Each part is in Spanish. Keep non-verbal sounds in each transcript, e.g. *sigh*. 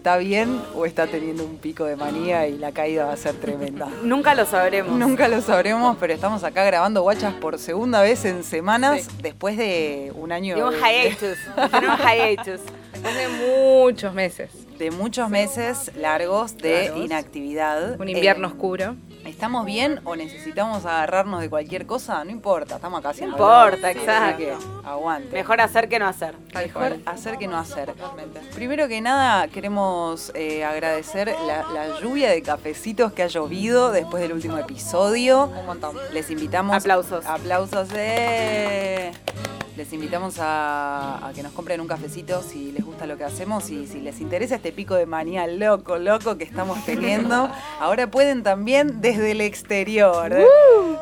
¿está bien o está teniendo un pico de manía y la caída va a ser tremenda? *laughs* Nunca lo sabremos. Nunca lo sabremos, pero estamos acá grabando guachas por segunda vez en semanas después de un año De un hiatus. *laughs* de un hiatus. Después de muchos meses. de muchos meses largos de Largos. inactividad. Un invierno Eh, oscuro. ¿Estamos bien o necesitamos agarrarnos de cualquier cosa? No importa, estamos acá haciendo. importa, exacto. Aguante. Mejor hacer que no hacer. Mejor hacer que no hacer. Primero que nada, queremos eh, agradecer la, la lluvia de cafecitos que ha llovido después del último episodio. Un montón. Les invitamos. Aplausos. Aplausos. eh. Les invitamos a, a que nos compren un cafecito si les gusta lo que hacemos y si les interesa este pico de manía loco, loco que estamos teniendo. *laughs* Ahora pueden también desde el exterior.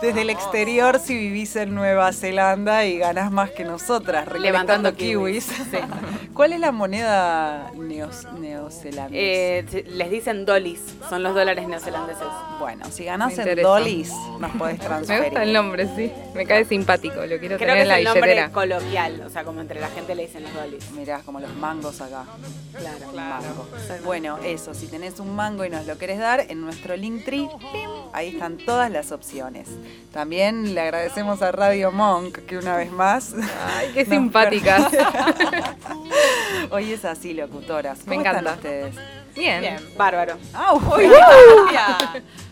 Desde el exterior si vivís en Nueva Zelanda y ganás más que nosotras, Levantando kiwis. *laughs* ¿Cuál es la moneda neos- neozelandesa? Eh, les dicen dolis, son los dólares neozelandeses. bueno, si ganás Me en dolis, nos podés *laughs* Me transferir. gusta el nombre, sí. Me cae simpático. Lo quiero Creo tener que en es la el nombre coloquial, o sea, como entre la gente le dicen los dolis. Mirá, como los mangos acá. Claro. Un mango. Bueno, eso, si tenés un mango y nos lo querés dar, en nuestro Linktree, ¡pim! ahí están todas las opciones. También le agradecemos a Radio Monk, que una vez más, Ay, qué simpáticas. *laughs* hoy es así, locutoras. Me ¿Cómo están encanta. ustedes? Bien. Bien. Bárbaro. ¡Au! Muy *laughs*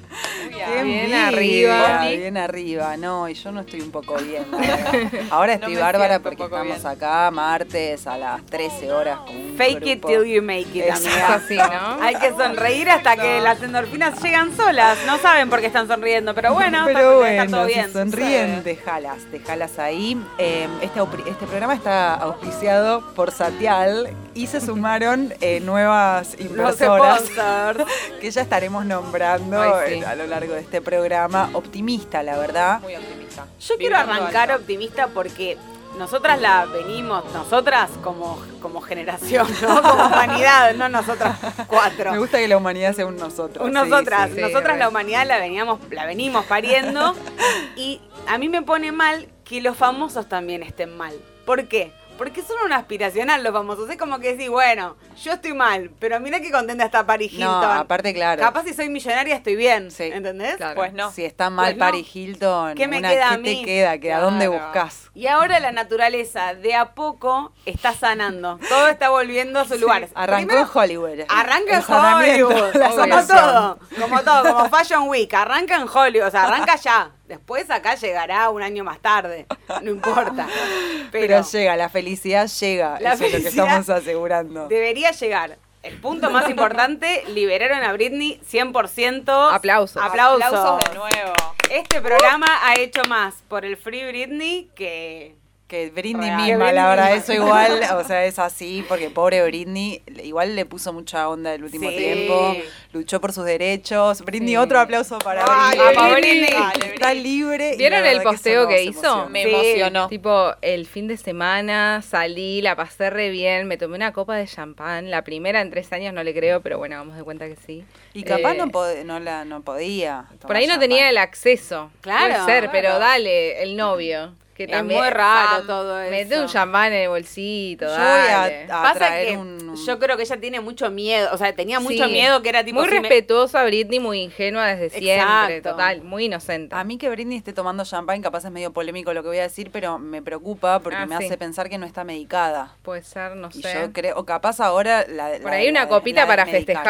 ¡Qué Bien arriba. Bien arriba, no, y yo no estoy un poco bien. *laughs* Ahora estoy bárbara porque estamos bien. acá martes a las 13 horas con un Fake it till you make it, amiga. *laughs* así, ¿no? Hay que sonreír hasta que las endorfinas llegan solas. No saben por qué están sonriendo, pero bueno, está, Pero está todo bueno, bien. si sonríen, dejalas, dejalas ahí. Eh, este, este programa está auspiciado por Satial y se sumaron eh, nuevas *laughs* sponsors. que ya estaremos nombrando Ay, sí. A lo largo de este programa. Optimista, la verdad. Muy optimista. Yo quiero arrancar alto. optimista porque nosotras la venimos, nosotras como, como generación, ¿no? *laughs* como humanidad, no nosotras cuatro. Me gusta que la humanidad sea un nosotros. Un nosotras, sí. sí, nosotras la humanidad la veníamos, la venimos pariendo *laughs* y a mí me pone mal que los famosos también estén mal. ¿Por qué? Porque son un aspiracional los famosos. Es como que decís, bueno, yo estoy mal, pero mira qué contenta está Paris Hilton. No, aparte, claro. Capaz si soy millonaria estoy bien, Sí. ¿entendés? Claro. Pues no. Si está mal Pues no. Paris Hilton, ¿Qué me una- queda a ¿qué mí? te queda? ¿Que ¿A dónde Claro. buscas? Y ahora la naturaleza de a poco está sanando. Todo está volviendo a sus lugares. Arrancó Primero, en Hollywood. Arranca en Hollywood, como todo, como todo, como Fashion Week, arranca en Hollywood, o sea, arranca ya. Después acá llegará un año más tarde, no importa. *laughs* Pero, Pero, llega, la felicidad llega. La Eso es lo que felicidad estamos asegurando. debería llegar. El punto más importante, liberaron a Britney 100%. Aplausos. Aplausos. Aplausos de nuevo. Este programa ha hecho más por el Free Britney que... Que Britney Real. misma, la verdad, misma. eso igual, *laughs* o sea, es así, porque pobre Britney, igual le puso mucha onda el último Sí. tiempo, luchó por sus derechos. Britney, Sí. otro aplauso para Ay, Britney. Britney. Britney. Dale, Está libre. ¿Vieron el que posteo eso que hizo? emociona. Me Sí. emocionó. Tipo, el fin de semana salí, la pasé re bien, me tomé una copa de champán. La primera en tres años no le creo, pero bueno, vamos de cuenta que sí. Y capaz Eh, no, pod- no, la, no podía. Por ahí no tenía el acceso. Claro, Puede ser, pero claro. dale, el novio. Que Es también, muy raro todo eso. Mete un champán en el bolsito, Yo voy dale. a, a Pasa traer que un, un- yo creo que ella tiene mucho miedo, o sea, tenía mucho Sí. miedo que era tipo... muy si me- respetuosa Britney, muy ingenua desde siempre, Exacto. total, muy inocente. A mí que Britney esté tomando champán, capaz es medio polémico lo que voy a decir, pero me preocupa porque Ah, me sí. hace pensar que no está medicada. Puede ser, no Y sé. yo creo, o capaz ahora la Por la- ahí una la- copita la para festejar.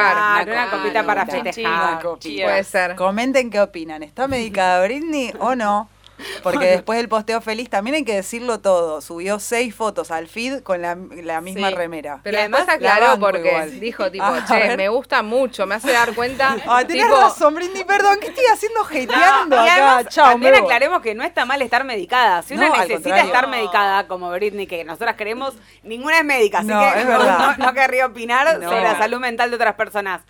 Claro, una copita para festejar. una copita. Cheers. Puede ser. Comenten qué opinan. ¿Está medicada Britney o no? Porque *laughs* después del posteo feliz también hay que decirlo todo. Subió seis fotos al feed con la, la misma Sí. remera. Pero además además la aclaró porque igual. dijo *laughs* tipo, che, me gusta mucho, me hace dar cuenta. *laughs* Ah, tenés tipo, razón, Britney, perdón, ¿qué estoy haciendo hateando Y acá? además, Chao, también aclaremos que no está mal estar medicada. Si una No, necesita estar medicada, como Britney, que nosotras queremos, ninguna es médica, así No, que no, no querría opinar sobre la salud mental de otras personas.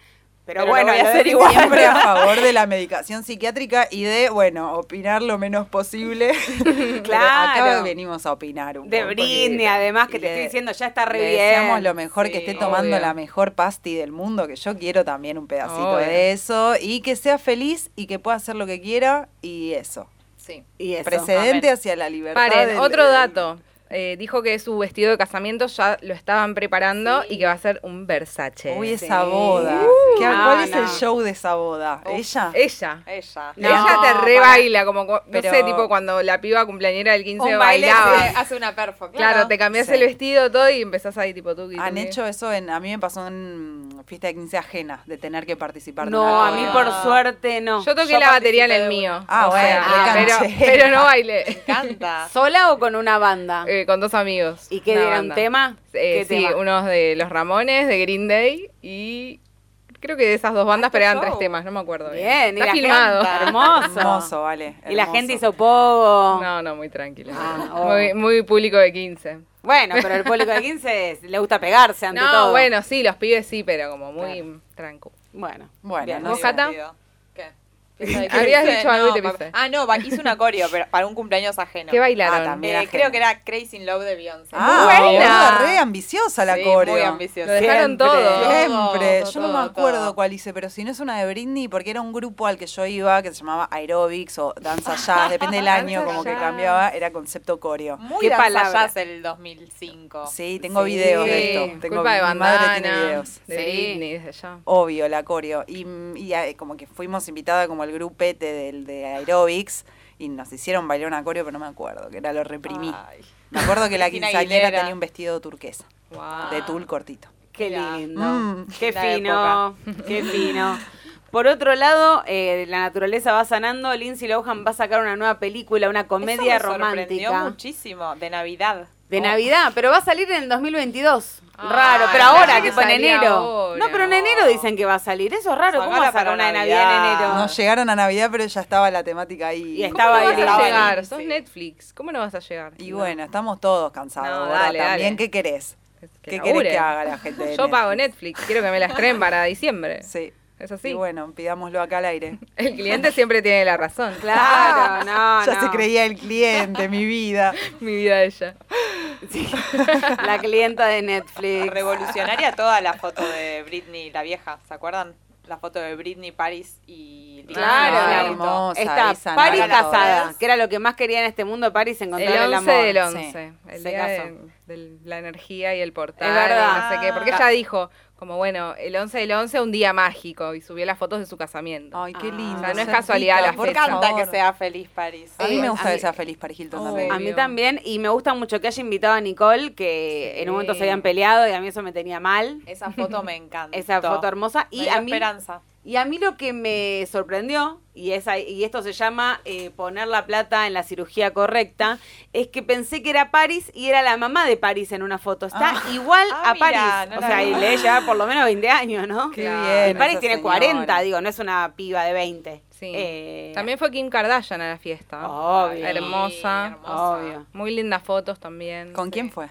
Pero, Pero bueno, voy a hacer de- igual. Siempre a favor de la *laughs* medicación psiquiátrica y de, bueno, opinar lo menos posible. *laughs* Claro. Acá venimos a opinar un De poco. Britney, porque- además, que te le- estoy diciendo, ya está re Le bien. deseamos lo mejor, que esté tomando obvio. la mejor pasti del mundo, que yo quiero también un pedacito Obvio. de eso, y que sea feliz y que pueda hacer lo que quiera, y eso. Sí. Y eso. Precedente amén. hacia la libertad. Paren, del- otro del- dato. Eh, dijo que su vestido de casamiento ya lo estaban preparando y que va a ser un Versace. Uy, Sí. esa boda. Uh, ¿Qué- no, ¿Cuál es no. el show de esa boda? ¿Ella? Ella. Ella. No, Ella te re para- baila, como, no Pero- sé, tipo cuando la piba cumpleañera del 15 Un baile bailaba. se hace una perfo, Claro, claro. te cambias Sí. el vestido todo y empezás ahí tipo tú. Han hecho eso en. A mí me pasó en fiesta de 15 ajena, de tener que participar de No, una a mí por suerte no. Yo toqué Yo la batería en el de mío. Ah, o bueno, sea, pero, no Me bailé. encanta. *laughs* ¿Sola o con una banda? Eh, con dos amigos. ¿Y qué una dieron banda. tema? Eh, ¿Qué sí, tema? unos de los Ramones, de Green Day y creo que de esas dos bandas, pero eran tres temas, no me acuerdo. Bien, y Está la filmado. gente- *laughs* hermoso. Hermoso, vale. Y la gente hizo pogo. No, no, muy tranquilo. Ah, oh. muy, muy público de 15. Bueno, pero el público de 15 es- le gusta pegarse ante No, todo. bueno, sí, los pibes sí, pero como muy tranco. Bueno. Bueno, Bien. no ¿Vos. Cata? *laughs* Habías dicho algo y te pa- piste. Ah, no, hice un coreo, pero para un cumpleaños ajeno. ¿Qué bailaron? Ah, también. Eh, creo que era Crazy in Love de Beyoncé. Ah, Buena. re ambiciosa la Sí, coreo. muy ambiciosa. Lo dejaron Siempre. todo. Siempre. Todo, yo no me acuerdo todo. cuál hice, pero si no es una de Britney, porque era un grupo al que yo iba que se llamaba Aerobics o Danza *laughs* Jazz, depende del año, como que cambiaba, era concepto coreo. Muy ¿Qué danza palabra? jazz el 2005. Sí, tengo Sí. videos de esto. Tengo, Culpa de mi madre tiene videos. de Sí. Britney, desde allá. Obvio, la coreo. Y, y, eh, como que fuimos invitada como el grupete del de Aerobics y nos hicieron bailar una coreo, pero no me acuerdo, que era lo reprimí. Ay. Me acuerdo que la *laughs* quinceañera tenía un vestido turquesa, Wow. de tul cortito. Qué lindo. Mm. Qué La fino. *laughs* Qué fino. Por otro lado, eh, la naturaleza va sanando. Lindsay Lohan va a sacar una nueva película, una comedia Eso me sorprendió romántica. muchísimo, de Navidad. De Oh. Navidad, pero va a salir en el 2022. Ah, raro, pero ahora, que tipo en enero. ahora. No, pero en enero dicen que va a salir. Eso es raro. ¿Cómo Sacala va a sacar una de Navidad en enero? No llegaron a Navidad, pero ya estaba la temática ahí. Y ¿Cómo estaba no ahí vas a la- llegar? Sí. Sos Netflix. ¿Cómo no vas a llegar? Y bueno, estamos todos cansados. No, dale, También, dale. ¿qué querés? Que ¿Qué querés que haga la gente? de *laughs* Yo pago Netflix. Quiero que me las traen para diciembre. Sí. Es así. Y bueno, pidámoslo acá al aire. *laughs* El cliente siempre tiene la razón. Claro, *laughs* no, ya no. se creía el cliente, mi vida. Mi vida ella. *laughs* La clienta de Netflix. Revolucionaria toda la foto de Britney, la vieja, ¿se acuerdan? La foto de Britney, Paris y Lisa Claro, el la auto. hermosa, Está esa Paris nada, casada, todas. que era lo que más quería en este mundo, Paris, encontrar El el, 11 amor. del Sí. 11. El Se día casó. de, de la energía y el portal. Es verdad. y No sé qué. Porque ella dijo, como bueno, el 11 del 11, un día mágico. Y subió las fotos de su casamiento. Ay, qué Ah. lindo. O sea, no es casualidad la por Me fecha. encanta que sea feliz Paris. A mí me gusta que sea feliz Paris Hilton también. A mí también, y me gusta mucho que haya invitado a Nicole, que Sí. en un momento se habían peleado y a mí eso me tenía mal. Esa foto me encanta. *laughs* Esa foto hermosa. Me Y dio a mí, esperanza. Y a mí lo que me sorprendió, y, es ahí- y esto se llama eh, poner la plata en la cirugía correcta, es que pensé que era Paris y era la mamá de Paris en una foto. Está Ah. igual Ah, a mira, Paris. no o sea, vi. y le lleva por lo menos 20 años, ¿no? Qué bien. y Paris esa tiene señora. 40, digo, no es una piba de 20. Sí. Eh, También fue Kim Kardashian a la fiesta. Obvio. Hermosa. hermosa. Obvio. Muy lindas fotos también. ¿Con quién fue?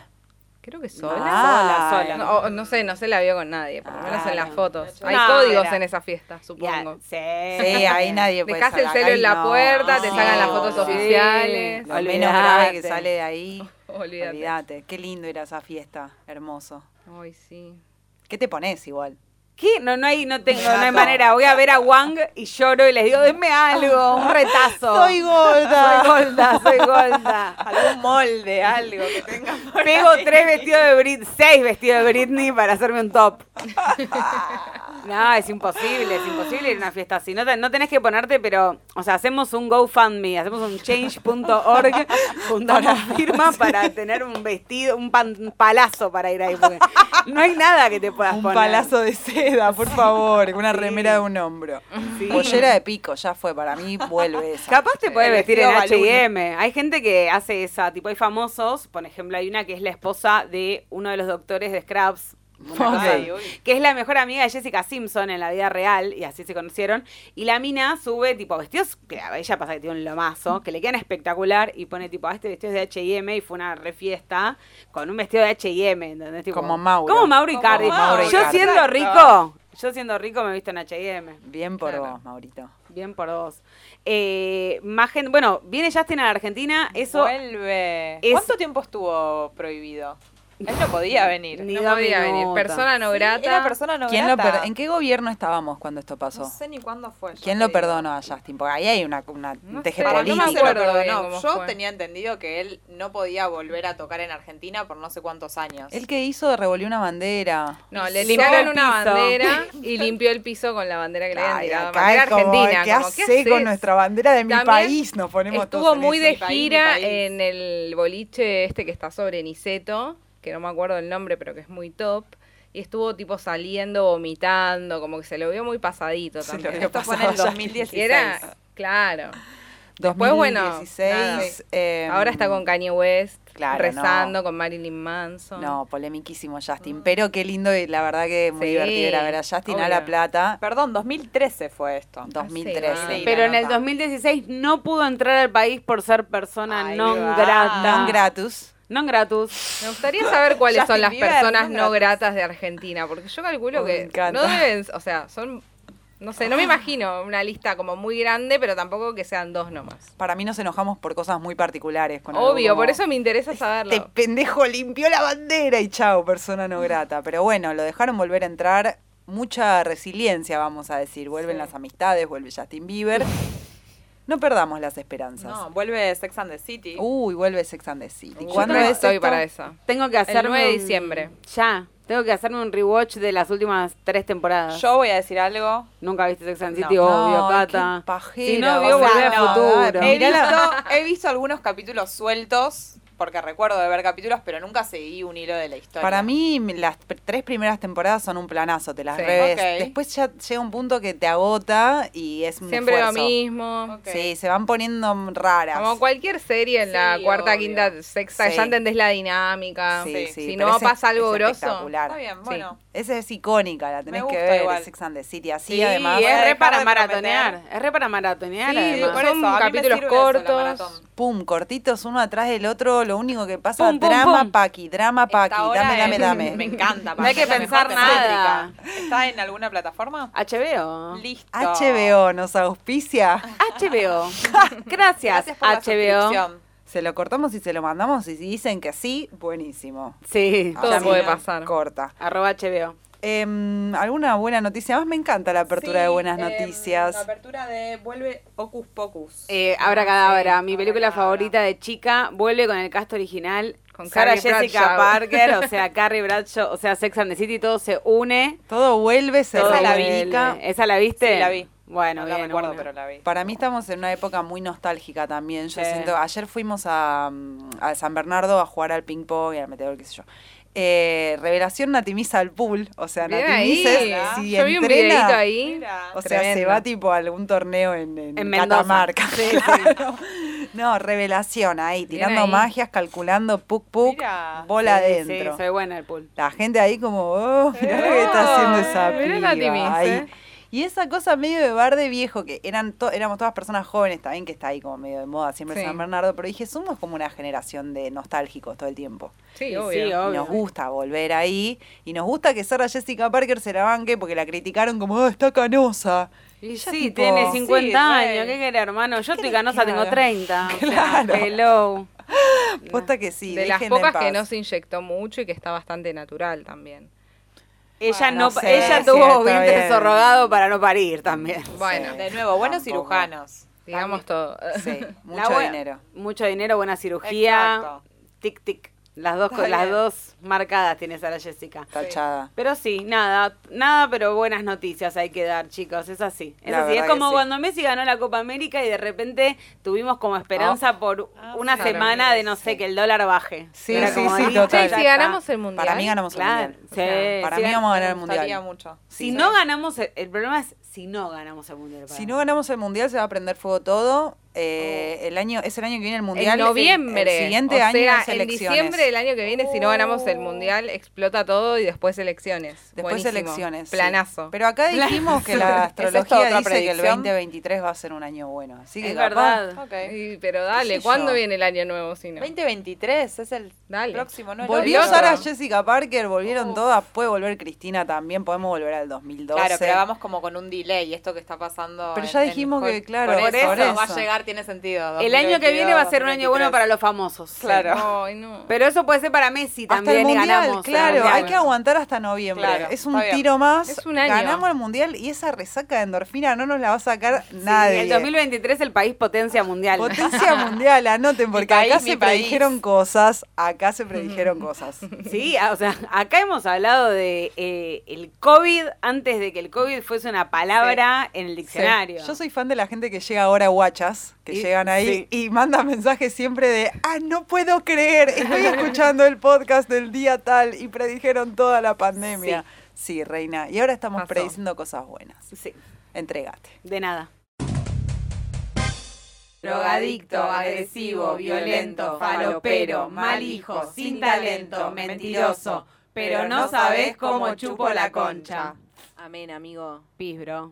Creo que sola. sola, sola. No, sé, no se la vio con nadie, por lo menos en las fotos. Hay No, códigos era- en esa fiesta, supongo. sí. Sí, ahí nadie puede Dejás el celo en la no. puerta, te Sí. sacan las fotos Sí. oficiales. Lo menos grave que sale de ahí. *laughs* Olvídate. Olvídate. Qué lindo era esa fiesta. Hermoso. Ay, sí. ¿Qué te pones igual? ¿Qué? No, no hay, no tengo, no hay manera. Voy a ver a Wang y lloro y les digo, denme algo, un retazo. Soy gorda. Soy Golda, soy Golda. Algún molde, algo que tenga por Pego ahí. tres vestidos de Britney, seis vestidos de Britney para hacerme un top. *laughs* No, es imposible, es imposible ir a una fiesta así. No, te- no tenés que ponerte, pero, o sea, hacemos un GoFundMe, hacemos un change.org, *laughs* juntamos firmas para tener un vestido, un, pan- un palazo para ir ahí. Porque no hay nada que te puedas Un poner. palazo de seda, por favor. Una Sí. remera de un hombro. Sí. Pollera de pico, ya fue. Para mí vuelve *laughs* esa. Capaz te puedes vestir en H&M. Hay gente que hace esa, tipo hay famosos, por ejemplo, hay una que es la esposa de uno de los doctores de Scrubs, que es la mejor amiga de Jessica Simpson en la vida real, y así se conocieron, y la mina sube tipo vestidos, que a ella pasa que tiene un lomazo, que le quedan espectacular, y pone tipo, ah, este vestido es de H&M, y fue una refiesta con un vestido de H&M, ¿entendés? Tipo, Como Mauro. Como Mauro Como Icardi. Yo siendo rico, yo siendo rico me he visto en H&M. Bien por Claro. vos, Maurito. Bien por vos. Eh, más gente, bueno, viene Justin a la Argentina, eso Vuelve. es- ¿Cuánto tiempo estuvo prohibido? Él no podía venir. Ni No podía venir. Persona no Sí, grata. Era persona no ¿Quién lo grata. per- ¿En qué gobierno estábamos cuando esto pasó? No sé ni cuándo fue. ¿Quién lo digo. perdonó a Justin? Porque ahí hay una, una No teje sé, Para mí no me lo acuerdo bien Yo fue. tenía entendido que él no podía volver a tocar en Argentina por no sé cuántos años. El que hizo revolvió una bandera. No, le tiraron una bandera y *laughs* limpió el piso con la bandera que le habían tirado. Bandera argentina. ¿Qué como, hace con nuestra bandera de mi También país? Nos ponemos Estuvo todos muy de gira en el boliche este que está sobre Niceto, que no me acuerdo el nombre, pero que es muy top. Y estuvo tipo saliendo, vomitando, como que se lo vio muy pasadito Se lo también. vio Esto fue en el pasado ya. 2016. Y era, claro. Después, bueno, 2016, eh, Ahora está con Kanye West, claro, rezando con Marilyn Manson. No, polemiquísimo Justin. Pero qué lindo y la verdad que muy Sí, divertido ir a ver a Justin a La. Plata. Perdón, 2013 fue esto. 2013. Ah, sí, Pero la en el nota. 2016 no pudo entrar al país por ser persona Ahí non va. grata. Non gratus. Non gratus. Me gustaría saber *laughs* cuáles son las Bieber, personas no gratas de Argentina, porque yo calculo Oh, me que encanta. no deben, o sea, son, no sé, no me imagino una lista como muy grande, pero tampoco que sean dos nomás. Para mí nos enojamos por cosas muy particulares. Con Obvio, como, por eso me interesa saberlo. Este pendejo limpió la bandera y chao, persona no grata. Pero bueno, lo dejaron volver a entrar. Mucha resiliencia, vamos a decir. Vuelven Sí. las amistades, vuelve Justin Bieber. No perdamos las esperanzas. No, vuelve Sex and the City. Uy, vuelve Sex and the City. Yo ¿Cuándo es estoy esto? para eso. Tengo que hacerme 9 de un- diciembre. Ya. Tengo que hacerme un rewatch de las últimas tres temporadas. Yo voy a decir algo. Nunca viste Sex and the No. City, obvio, No, Cata. qué pajera, Si no o vio, volver al futuro. visto, he visto algunos capítulos sueltos, porque recuerdo de ver capítulos, pero nunca seguí un hilo de la historia. Para mí, las tres primeras temporadas son un planazo, te las Sí. Después ya llega un punto que te agota y es un Siempre lo mismo. Sí, se van poniendo raras. Como cualquier serie en la cuarta, obvio. quinta, sexta, Sí. ya entendés la dinámica. Sí, Sí. sí, Si pero no ese pasa algo es grosso. espectacular. Está bien, bueno. Esa es icónica, la tenés que ver, igual. Sex and the City. Así Sí, además. A es re para maratonear. Es re para maratonear, Sí, además. por son eso, me capítulos eso, cortos. Pum, cortitos uno atrás del otro, lo único que pasa, Pum, pum, drama pum. paqui, drama paqui, dame, dame, es- dame. Me encanta. No hay que pensar nada. ¿Está en alguna plataforma? HBO. Listo. HBO nos auspicia. HBO. *laughs* Gracias, Gracias por HBO. Se lo cortamos y se lo mandamos y si dicen que sí, buenísimo. Sí, Todo Así puede pasar. Corta. arroba HBO. Em, ¿Alguna buena noticia más? Me encanta la apertura de buenas em, noticias. la apertura de Vuelve Hocus Pocus. Eh, Abra Cadabra, Sí, mi película favorita de chica, vuelve con el cast original. Con Sarah Carrie Jessica Bradshaw. Parker, o sea, *laughs* Carrie Bradshaw, o sea, Sex and the City, todo se une. Todo vuelve, se todo Esa la vi. ¿Esa la viste? Sí, la vi. Bueno, no la recuerdo, bueno. pero la vi. Para mí estamos en una época muy nostálgica también. Yo Sí. siento, ayer fuimos a, mm, a San Bernardo a jugar al ping pong y al meteor, qué sé yo. Eh, revelación Natimisa al pool, o sea, Bien Natimisa ahí. es- si Yo vi un videito ahí. Mira. o sea, se va tipo a algún torneo en, en, En. Catamarca. Sí, sí. *laughs* Claro. No, revelación ahí, tirando ahí. magias, calculando puk puk, Mira. bola Sí, adentro. Sí, soy buena el pool. La gente ahí como, oh, mirá lo que está haciendo esa Eh, mirá Y esa cosa medio de bar de viejo, que eran to- éramos todas personas jóvenes también, que está ahí como medio de moda siempre Sí. San Bernardo, pero dije, somos como una generación de nostálgicos todo el tiempo. Sí, Sí, obvio. sí, Y nos gusta volver ahí, y nos gusta que Sarah Jessica Parker se la banque porque la criticaron como, oh, está canosa. Y ya sí, tipo- tiene 50 Sí, años. ¿Qué querés, hermano? Yo estoy canosa, tengo haga? 30. o sea, Claro. hello. *laughs* Posta que sí, de las pocas que no se inyectó mucho y que está bastante natural también. Ella Bueno, no, no sé, ella tuvo vientre bien. sorrogado para no parir también. *laughs* Bueno, De nuevo, buenos Tampoco. cirujanos. digamos todo. Sí, *laughs* mucho buena- dinero. Mucho dinero, buena cirugía. Exacto. Tic tic. Las dos, Está las bien. dos marcadas tiene Sara Jessica. Tachada. Pero sí, nada, nada, pero buenas noticias hay que dar, chicos. Es así. Es La así. Es como sí. cuando Messi ganó la Copa América y de repente tuvimos como esperanza por Ah, una claro. semana de no sé Sí. que el dólar baje. Sí, Era sí, como, sí, total. Ya si ganamos el mundial. Para mí ganamos el mundial. sí, sea, para sí, mí vamos a ganar el mundial. mucho. Si no ganamos, el, el problema es si no ganamos el mundial. para Si mí. no ganamos el mundial se va a prender fuego todo. Eh, el año es el año que viene el mundial. En noviembre. El siguiente o año sea, es en elecciones. diciembre del año que viene, si no ganamos el mundial, explota todo y después elecciones. Después Buenísimo. elecciones. sí. Planazo. Pero acá dijimos que *laughs* la ¿Es astrología dice que el predicción? 2023 va a ser un año bueno. Así que Es capaz- verdad. Ok. Y- pero dale, ¿cuándo yo? viene el año nuevo si no? 2023 es el Dale. próximo, ¿no? Volvió. Sara Jessica Parker, volvieron Uf. todas, puede volver Cristina también, podemos volver al 2012. Claro, pero vamos como con un delay, esto que está pasando. Pero en- ya en dijimos que, claro, por por eso, eso. va a llegar tiene sentido. El año que viene va a ser un año bueno 2023. para los famosos. Claro. No. Pero eso puede ser para Messi Hasta también el y mundial, ganamos. claro, hay que aguantar hasta noviembre. Claro, es un tiro más. Es un año. Ganamos el mundial y esa resaca de endorfina no nos la va a sacar Sí, nadie. el 2023 el país potencia mundial. Potencia *laughs* mundial, anoten, porque país, acá se país. predijeron cosas, acá se predijeron cosas. *laughs* Sí, ah, o sea, acá hemos hablado de eh, el COVID antes de que el COVID fuese una palabra en el diccionario. Yo soy fan de la gente que llega ahora a guachas, que Y- llegan ahí sí. y mandan mensajes siempre de, ah, no puedo creer, estoy *laughs* escuchando el podcast del día tal y predijeron toda la pandemia. Sí, reina, y ahora estamos Pasó. prediciendo cosas buenas. Sí, Entrégate. de nada. Drogadicto, agresivo, violento, falopero, mal hijo, sin talento, mentiroso, pero no sabes cómo chupo la concha. Amén, amigo. Pis, bro.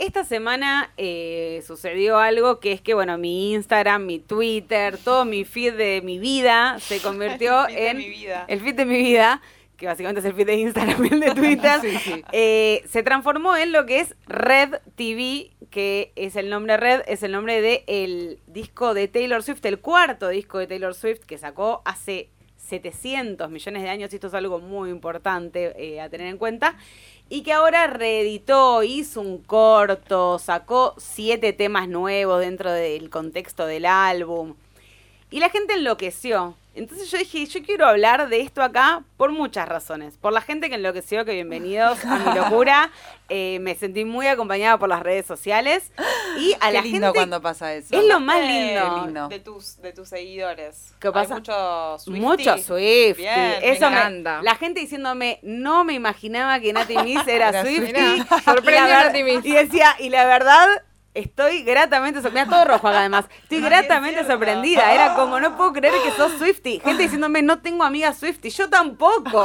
Esta semana eh, sucedió algo que es que, bueno, mi Instagram, mi Twitter, todo mi feed de mi vida se *laughs* convirtió El en... mi vida. El feed de mi vida, que básicamente es el feed de Instagram y *laughs* el de *laughs* Twitter, Sí, sí. eh, se transformó en lo que es Red TV, que es el nombre Red, es el nombre del el disco de Taylor Swift, el cuarto disco de Taylor Swift que sacó hace 700 millones de años, y esto es algo muy importante eh, a tener en cuenta, y que ahora reeditó, hizo un corto, sacó siete temas nuevos dentro del contexto del álbum. Y la gente enloqueció. Entonces yo dije, yo quiero hablar de esto acá por muchas razones. Por la gente que enloqueció, que bienvenidos a mi *laughs* locura. Eh, me sentí muy acompañada por las redes sociales. Y a Qué la lindo gente... cuando pasa eso. Es lo más Eh, lindo. De tus, de tus seguidores. ¿Qué pasa? Hay mucho. Mucho Swift. Bien, me Eso me, encanta. La gente diciéndome, no me imaginaba que Nati Miss era, *laughs* Era Swiftie. Mirá, Y sorprendió la ver- Nati Miss. Y decía, y la verdad, estoy gratamente sorprendida. Mira, todo rojo acá además. Estoy gratamente es sorprendida. Era como, no puedo creer que sos Swiftie. Gente diciéndome, no tengo amigas Swiftie. Yo tampoco.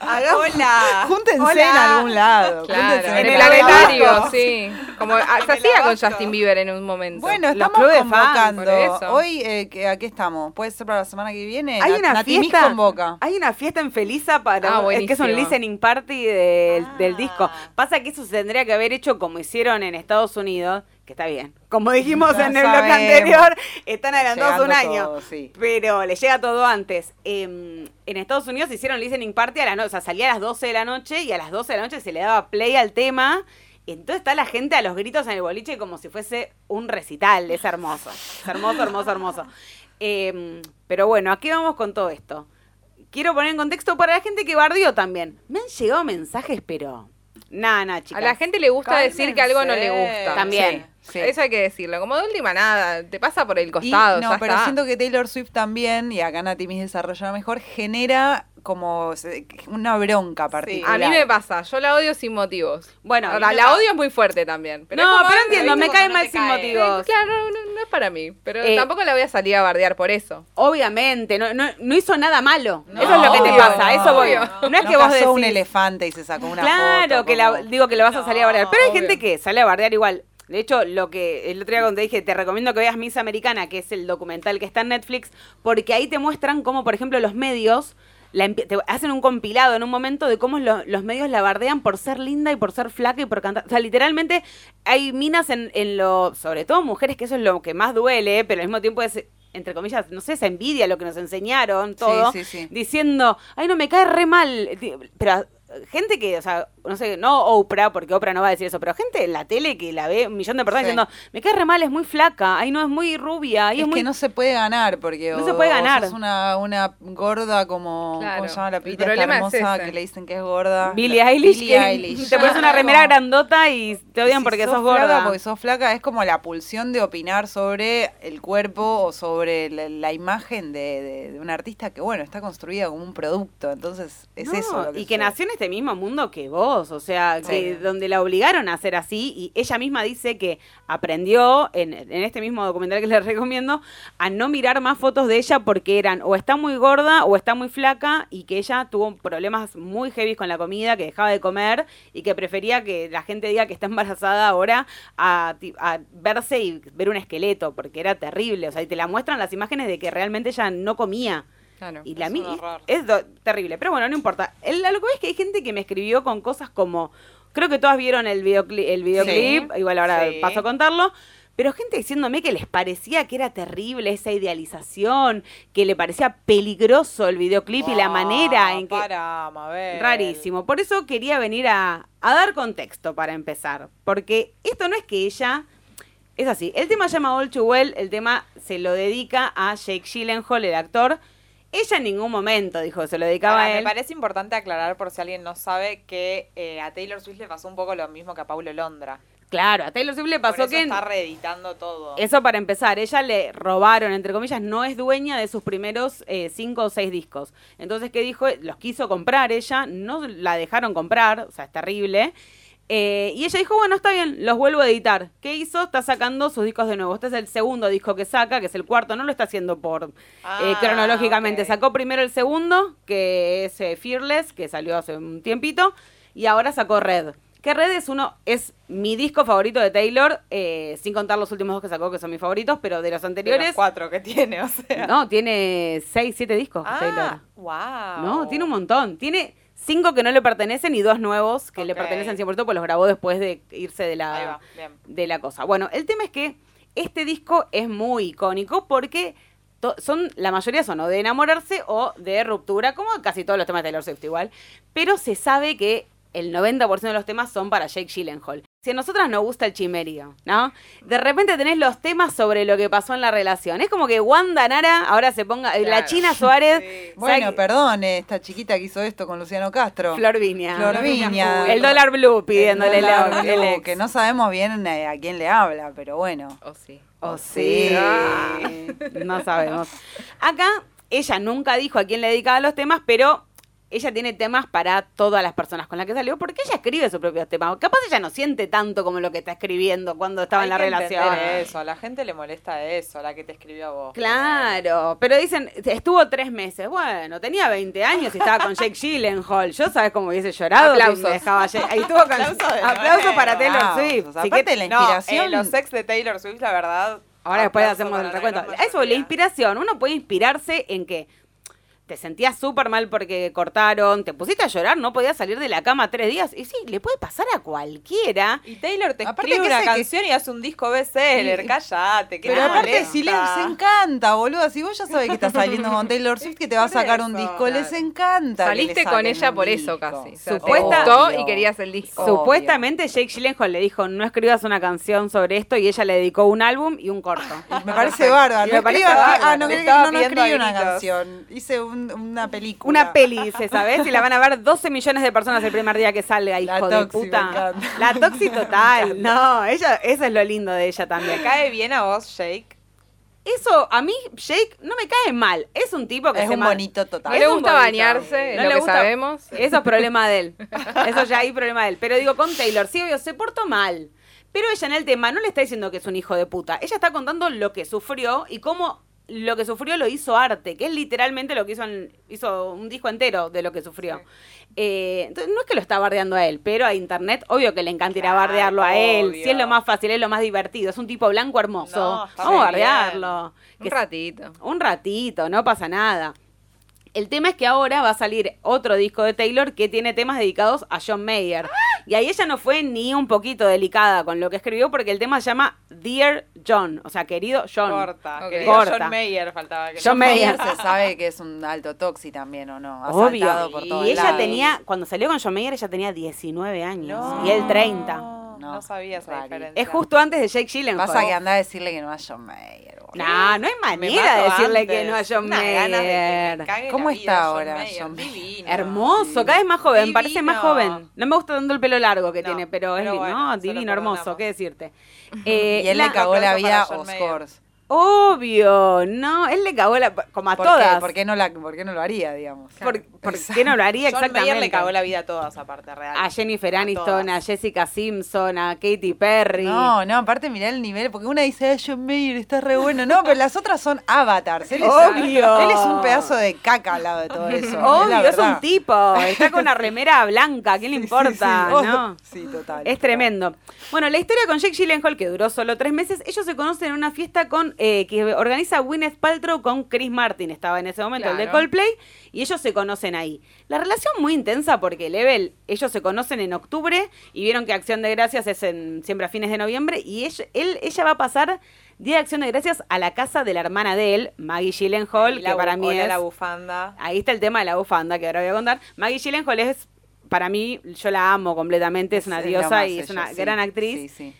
Hagamos- Hola. Júntense Hola. en algún lado. Claro, júntense en en el planetario, sí. Como ah, se hacía con. Justin Bieber en un momento. Bueno, estamos convocando. eso. Hoy, eh, que- ¿a qué estamos? ¿Puede ser para la semana que viene? Hay Na- una Nati fiesta. convoca. Hay una fiesta en Felisa para. Ah, es que es un listening party del, Ah. del disco. Pasa que eso se tendría que haber hecho como hicieron en Estados Unidos, que está bien. Como dijimos en el bloque anterior, están adelantados un Llegando año. todo, sí. Pero le llega todo antes. Em, en Estados Unidos hicieron listening party a la noche, o sea, salía a las 12 de la noche y a las 12 de la noche se le daba play al tema. Entonces está la gente a los gritos en el boliche como si fuese un recital. Es hermoso. Es hermoso, hermoso, hermoso. Em, pero bueno, ¿a qué vamos con todo esto? Quiero poner en contexto para la gente que bardió también. Me han llegado mensajes, pero. Nada, nada, A chicas. la gente le gusta decir que algo no le gusta. También. Sí. Eso hay que decirlo. Como de última nada, te pasa por el costado. Y, no, ya pero está. siento que Taylor Swift también, y acá Nati Miss desarrolla mejor, genera como una bronca particular. A mí me pasa, yo la odio sin motivos. Bueno, la odio es muy fuerte también. Pero no, como, pero entiendo, me cae no mal sin cae. motivos. Claro, no, no es para mí. Pero Eh, tampoco la voy a salir a bardear por eso. Obviamente, no, no, no hizo nada malo. No, eso es lo que te pasa, eso voy. obvio. No es No que vos decís. un elefante y se sacó una claro, foto. que la, digo que lo vas a salir a bardear. Pero hay obvio. gente que sale a bardear igual. De hecho, lo que el otro día cuando te dije, te recomiendo que veas Miss Americana, que es el documental que está en Netflix, porque ahí te muestran cómo, por ejemplo, los medios la te hacen un compilado en un momento de cómo lo- los medios la bardean por ser linda y por ser flaca y por cantar. O sea, literalmente hay minas en, en lo, sobre todo mujeres, que eso es lo que más duele, pero al mismo tiempo es, entre comillas, no sé, esa envidia, lo que nos enseñaron, todo, sí, sí. diciendo, ay, no, me cae re mal. Pero gente que, o sea, no sé, no Oprah, porque Oprah no va a decir eso, pero gente en la tele que la ve un millón de personas Sí. diciendo, me cae re mal, es muy flaca, ay, no, es muy rubia, ay, Es es, muy... que no se puede ganar porque No o- se puede ganar. sos una, una gorda como Claro. ¿cómo se llama la El pibita esta es hermosa que le dicen que es gorda? Billie Eilish, Billie que Eilish. *laughs* te pones una remera Como- grandota y te odian si porque sos, flaca, gorda. porque sos flaca, es como la pulsión de opinar sobre el cuerpo o sobre la, la imagen de, de- de un artista que, bueno, está construida como un producto. Entonces, es No, eso. lo y que nació en este mismo mundo que vos, o sea, Sí. que donde la obligaron a hacer así y ella misma dice que aprendió en, en este mismo documental que *laughs* les recomiendo a no mirar más fotos de ella porque eran o está muy gorda o está muy flaca y que ella tuvo problemas muy heavy con la comida, que dejaba de comer y que prefería que la gente diga que está embarazada ahora a, a verse y ver un esqueleto porque era terrible, o sea, y te la muestran las imágenes de que realmente ella no comía. Claro. Y la Es es terrible. Pero bueno, no importa. El, lo que es que hay gente que me escribió con cosas como Creo que todas vieron el videoclip, el videoclip igual ahora Sí. paso a contarlo. Pero gente diciéndome que les parecía que era terrible esa idealización, que le parecía peligroso el videoclip y la manera en que... Para, Mabel. Rarísimo. Por eso quería venir a, a dar contexto para empezar. Porque esto no es que ella. Es así. El tema se llama All Too Well. El tema se lo dedica a Jake Gyllenhaal, el actor. Ella en ningún momento dijo se lo dedicaba a me él. parece importante aclarar por si alguien no sabe que eh, a Taylor Swift le pasó un poco lo mismo que a Paulo Londra. Claro, a Taylor Swift le Por pasó eso que. está reeditando todo. Eso para empezar, ella le robaron, entre comillas, no es dueña de sus primeros eh, cinco o seis discos. Entonces, ¿qué dijo? Los quiso comprar ella, no la dejaron comprar, o sea, es terrible. Eh, y ella dijo, bueno, está bien, los vuelvo a editar. ¿Qué hizo? Está sacando sus discos de nuevo. Este es el segundo disco que saca, que es el cuarto, no lo está haciendo por eh, Ah, cronológicamente. Sacó primero el segundo, que es eh, Fearless, que salió hace un tiempito, y ahora sacó Red. Que Red es uno, es mi disco favorito de Taylor, sin contar los últimos dos que sacó, que son mis favoritos, pero de los De anteriores. los cuatro que tiene, o sea. No, tiene seis, siete discos Taylor. Ah, wow. No, tiene un montón. Tiene cinco que no le pertenecen y dos nuevos que le pertenecen 100%, pues los grabó después de irse de la, de la cosa. Bueno, el tema es que este disco es muy icónico porque son la mayoría son o de enamorarse o de ruptura, como casi todos los temas de Taylor Swift igual. Pero se sabe que el 90% de los temas son para Jake Gyllenhaal. Si a nosotras nos gusta el chimerío, ¿no? De repente tenés los temas sobre lo que pasó en la relación. Es como que Wanda Nara ahora se ponga. La Claro. China Suárez. Sí. Bueno, sabe- perdón, eh, esta chiquita que hizo esto con Luciano Castro. Flor Viña. Flor Viña. El dólar blue pidiéndole El dólar la- blue, el ex. Que no sabemos bien eh, a quién le habla, pero bueno. Oh, sí. Oh, sí. Ah. No sabemos. Acá, ella nunca dijo a quién le dedicaba los temas, pero ella tiene temas para todas las personas con las que salió, porque ella escribe sus propios temas. Capaz ella no siente tanto como lo que está escribiendo cuando estaba Hay en la que relación. Eso, a la gente le molesta eso, a la que te escribió a vos. Claro, pero dicen, estuvo tres meses. Bueno, tenía 20 años y estaba con Jake Gyllenhaal. Yo sabes cómo hubiese llorado. Aplausos. dejaba Jake- Ahí estuvo con Aplausos para Taylor Wow. Swift. O sea, Sí que- aparte la No, inspiración. eh, los ex de Taylor Swift, la verdad. Ahora después hacemos el recuento. Eso, la inspiración. Uno puede inspirarse en que te sentías súper mal porque cortaron, te pusiste a llorar, no podías salir de la cama tres días. Y sí, le puede pasar a cualquiera. Y Taylor te Aparte escribe que una que- canción y hace un disco bestseller, Sí. cállate. que Pero te aparte, molesta. si les encanta, boludo. Si vos ya sabés que estás *laughs* saliendo con Taylor Swift, que te va a sacar un disco, les encanta. Saliste con ella por eso casi. O sea, te gustó y querías el disco. Obvio. Supuestamente Jake Gyllenhaal le dijo, no escribas una canción sobre esto y ella le dedicó un álbum y un corto. *laughs* Me parece bárbaro. Me No parece bárbaro. Ah, no, no, no, escribí una canción. Hice un- una película. Una peli, dice, ¿sabes? Y la van a ver 12 millones de personas el primer día que salga, hijo La de puta. La toxi *laughs* total. No, ella, eso es lo lindo de ella ¿Te también. cae bien a vos, Jake? Eso, a mí, Jake, no me cae mal. Es un tipo que Es se un bonito total. No le un gusta bañarse, No lo le que gusta- sabemos. Eso es problema de él. *laughs* Eso ya hay problema de él. Pero digo, con Taylor, sí, obvio, se portó mal. Pero ella en el tema no le está diciendo que es un hijo de puta. Ella está contando lo que sufrió y cómo lo que sufrió lo hizo arte, que es literalmente lo que hizo, en- hizo un disco entero de lo que sufrió. Eh, entonces, no es que lo está bardeando a él, pero a internet, obvio que le encanta ir a bardearlo a él. obvio. Si es lo más fácil, es lo más divertido. Es un tipo blanco hermoso. No, Vamos a bardearlo. Un Que ratito. un ratito, no pasa nada. El tema es que ahora va a salir otro disco de Taylor que tiene temas dedicados a John Mayer. Y ahí ella no fue ni un poquito delicada con lo que escribió porque el tema se llama Dear John, o sea, querido John. Corta. Corta. John Mayer faltaba que John Mayer. se sabe que es un alto toxi también, ¿o no? Ha Obvio. por Y ella lados. tenía, cuando salió con John Mayer, ella tenía 19 años No. y él 30. No, No, sabía esa diferencia. Es justo antes de Jake Gyllenhaal. Pasa que anda a decirle que no es John Mayer. boludo. No, no hay Me manera de decirle antes. que no a John Mayer. ¿Cómo está vida, ahora Mayer? John Mayer? Divino. Hermoso, cada vez más joven, parece más joven. No me gusta tanto el pelo largo que No, tiene, pero, es pero bueno, divino, hermoso, qué decirte. *laughs* Eh, Y él la- le cagó la vida a. Oscars. Obvio, no, él le cagó la como a ¿Por todas. qué? ¿Por qué no, la, ¿Por qué no lo haría, digamos? ¿Por, por qué no lo haría John exactamente? Mayer le cagó la vida a todas, aparte, real. a Jennifer Aniston, a. Jessica Simpson, a Katy Perry. No, no, aparte mirá el nivel, porque una dice, "Ay, John Mayer está re bueno. No, pero las otras son avatars. Él es, Obvio. Él es un pedazo de caca al lado de todo *laughs* eso. Obvio, es un tipo, está con una remera blanca, ¿qué le Sí, sí, importa? sí. Oh, ¿no? Sí, total. Es tremendo. Bueno, la historia con Jake Gyllenhaal, que duró solo tres meses, ellos se conocen en una fiesta con eh, que organiza Gwyneth Paltrow con Chris Martin, estaba en ese momento el de. Coldplay, y ellos se conocen ahí. La relación muy intensa porque Level, ellos se conocen en octubre y vieron que Acción de Gracias es en, siempre a fines de noviembre, y ella, él, ella va a pasar Día de Acción de Gracias a la casa de la hermana de él, Maggie Gyllenhaal, Y que la para mí es... la bufanda. Ahí está el tema de la bufanda que ahora voy a contar. Maggie Gyllenhaal es, para mí, yo la amo completamente, es una diosa y es ella, una sí. gran actriz. Sí, sí.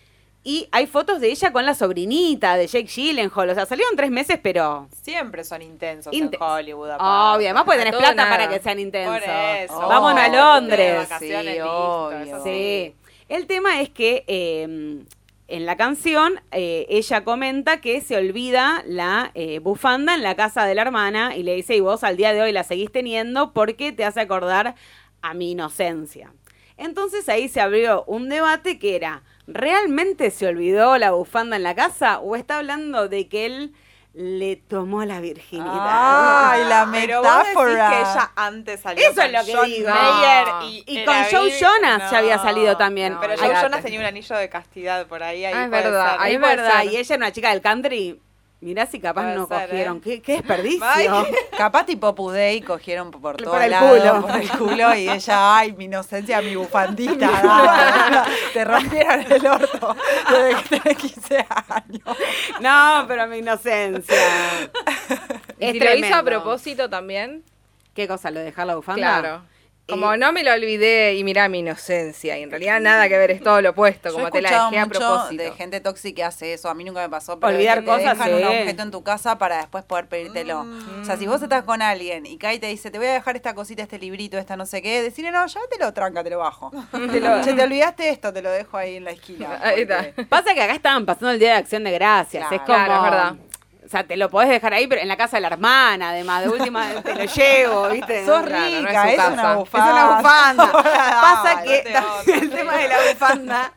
Y hay fotos de ella con la sobrinita de Jake Gyllenhaal. O sea, salieron tres meses, pero... Siempre son intensos Inte- en Hollywood. aparte. Obvio, además puede tener plata nada. para que sean intensos. Por eso. Vámonos a Oh, Londres. de vacaciones, Sí, listo, obvio. eso Sí. El tema es que eh, en la canción eh, ella comenta que se olvida la eh, bufanda en la casa de la hermana y le dice, y vos al día de hoy la seguís teniendo porque te hace acordar a mi inocencia. Entonces ahí se abrió un debate que era, ¿realmente se olvidó la bufanda en la casa o está hablando de que él le tomó la virginidad? Ay, la Pero vos decís metáfora. que ella antes salió Eso es lo que John digo. Mayer No. y, con Joe Jonas ya había salido también. Pero No, Joe. Jonas tenía un anillo de castidad por ahí. ahí Ah, es verdad, ser. ahí es verdad, ser. y ella era una chica del country. Mirá si capaz Puede no ser, cogieron. ¿eh? ¿Qué, qué desperdicio. Ay, *laughs* Capaz tipo Pudey cogieron por Por todo el lado, culo. por el culo y ella, ay, mi inocencia, mi bufandita, *laughs* dale, *laughs* te rompieron el orto desde que tenés 15 años. No, pero mi inocencia. ¿Y Es si lo hizo a propósito también? ¿Qué cosa? ¿Lo de dejar la bufanda? Claro. Como no me lo olvidé y mirá mi inocencia. Y en realidad nada que ver, es todo lo opuesto. Como te la dejé a propósito. de gente tóxica que hace eso. A mí nunca me pasó, pero Olvidar de que cosas, te dejan un objeto en tu casa para después poder pedírtelo. O sea, si vos estás con alguien y Kai te dice, te voy a dejar esta cosita, este librito, esta no sé qué, decirle, no, llévatelo, tranca, te lo bajo. *laughs* te lo, che, te olvidaste esto, te lo dejo ahí en la esquina. Ahí está. Pasa que acá estaban pasando el Día de Acción de Gracias. Claro, es como... claro, es verdad. O sea, te lo podés dejar ahí, pero en la casa de la hermana, además. De última te lo llevo, ¿viste? Sos Claro, no es rica, es, una bufanda. Es una bufanda. *laughs* Pasa que *laughs* el te tema de la bufanda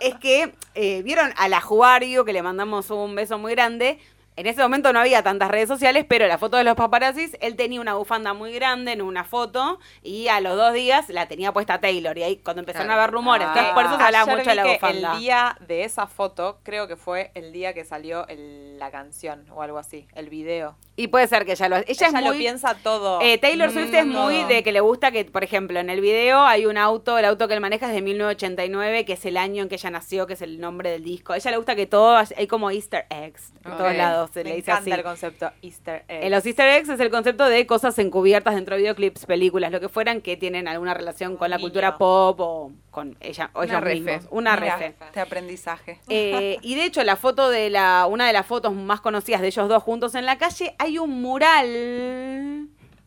es que eh, vieron al ajuario que le mandamos un beso muy grande. En ese momento no había tantas redes sociales, pero la foto de los paparazzis, él tenía una bufanda muy grande en una foto y a los dos días la tenía puesta Taylor. Y ahí cuando empezaron Claro. a haber rumores, Ah. por eso se hablaba mucho de la bufanda. El día de esa foto, creo que fue el día que salió el- la canción o algo así, el video. Y puede ser que ella lo... Ella, Ella, es muy... lo piensa todo. Eh, Taylor Swift es muy todo. de que le gusta que, por ejemplo, en el video hay un auto, el auto que él maneja es de 1989, que es el año en que ella nació, que es el nombre del disco. A ella le gusta que todo, hay como easter eggs en todos lados, se Me le dice encanta así. el concepto Easter egg. Eh, los easter eggs es el concepto de cosas encubiertas dentro de videoclips, películas, lo que fueran que tienen alguna relación con la cultura pop o con ella o Una ellos refe. mismos. Una Mira, refe. Este aprendizaje. Eh, y de hecho, la foto de la, una de las fotos más conocidas de ellos dos juntos en la calle, hay un mural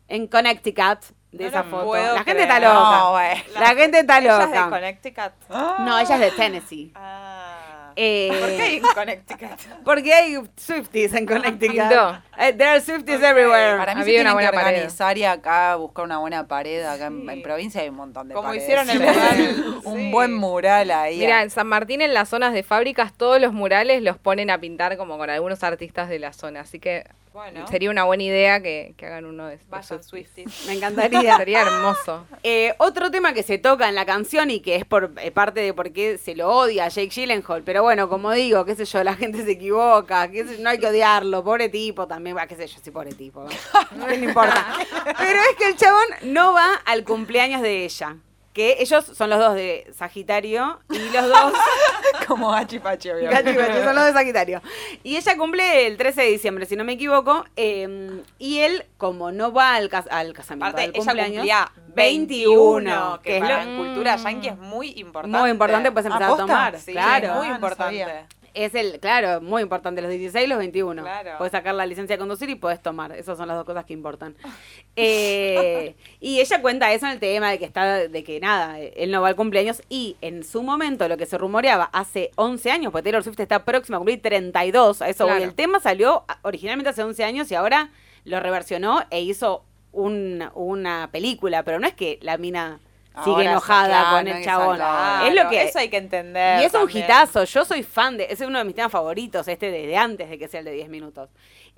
en Connecticut de No esa foto. puedo La gente creer. está loca. No, güey. La gente está ¿Ella es de loca. Connecticut? No, ella es de Tennessee. Ah. Eh, ¿Por qué en Connecticut? *laughs* Porque hay Swifties en Connecticut. No. Eh, there are Swifties everywhere. Para mí Había se una buena que pared. organizar y acá buscar una buena pared. Acá en, Sí. en provincia hay un montón de Como paredes. hicieron *laughs* el mural. un Sí. buen mural ahí. Mira, en San Martín, en las zonas de fábricas, todos los murales los ponen a pintar como con algunos artistas de la zona. Así que Bueno, sería una buena idea que, que hagan uno de estos. vayan Swifties. Me encantaría. *laughs* Sería hermoso. Eh, otro tema que se toca en la canción y que es por eh, parte de por qué se lo odia a Jake Gyllenhaal, pero bueno, como digo, qué sé yo, la gente se equivoca, qué sé yo, no hay que odiarlo, pobre tipo también, va, qué sé yo, sí, pobre tipo, va. ¿Qué le importa? *laughs* Pero es que el chabón no va al cumpleaños de ella, que ellos son los dos de Sagitario y los dos *laughs* Como Hachi Pachi, obviamente. Son los de Sagitario. Y ella cumple el 13 de diciembre, si no me equivoco. eh, y él, como no va al, cas- al casamiento, Aparte, al ella cumpleaños, cumplía 21, que, que es para lo- la cultura yankee es muy importante. muy importante, pues empezar a tomar. Sí, claro. muy Ah, no importante. Es el, claro, muy importante, los 16 y los 21. Claro. Puedes sacar la licencia de conducir y puedes tomar. Esas son las dos cosas que importan. *laughs* Eh, y ella cuenta eso en el tema de que está, de que nada, él no va al cumpleaños. Y en su momento, lo que se rumoreaba hace 11 años, porque Taylor Swift está próxima a cumplir 32, a eso. El tema salió originalmente hace 11 años y ahora lo reversionó e hizo un- una película. Pero no es que la mina sigue enojada claro, con el chabón. claro. Es lo que Eso hay que entender. y es un hitazo, yo soy fan de, ese es uno de mis temas favoritos, este de, de antes de que sea el de 10 minutos.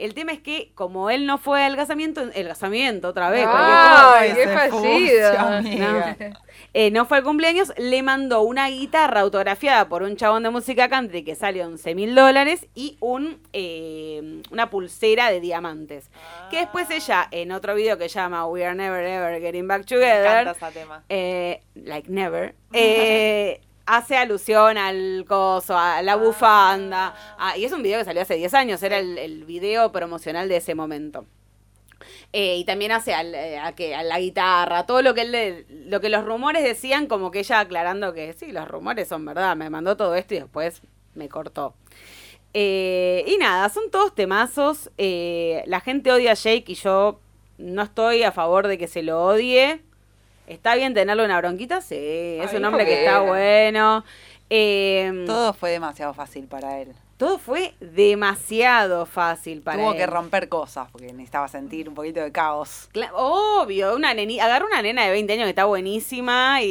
El tema es que, como él no fue al casamiento, el casamiento otra vez, Ay, qué fallido. *laughs* eh, no fue al cumpleaños, le mandó una guitarra autografiada por un chabón de música country que sale 11 mil dólares y un, eh, una pulsera de diamantes. Que después ella, en otro video que llama We Are Never Ever Getting Back Me Together, encanta ese tema. eh, like never, *laughs* hace alusión al coso, a la bufanda. ah, y es un video que salió hace 10 años, era el, el video promocional de ese momento. Eh, y también hace al- eh, a, que, a la guitarra, todo lo que él le- lo que los rumores decían, como que ella aclarando que sí, los rumores son verdad, me mandó todo esto y después me cortó. Eh, y nada, son todos temazos. eh, la gente odia a Jake y yo no estoy a favor de que se lo odie. ¿Está bien tenerle una bronquita? Sí, es Ay, un hombre que está bueno. Eh, Todo fue demasiado fácil para él. Fue demasiado fácil para Tuvo él. que romper cosas porque necesitaba sentir un poquito de caos. Cla- Obvio, una neni agarró una nena de 20 años que está buenísima y,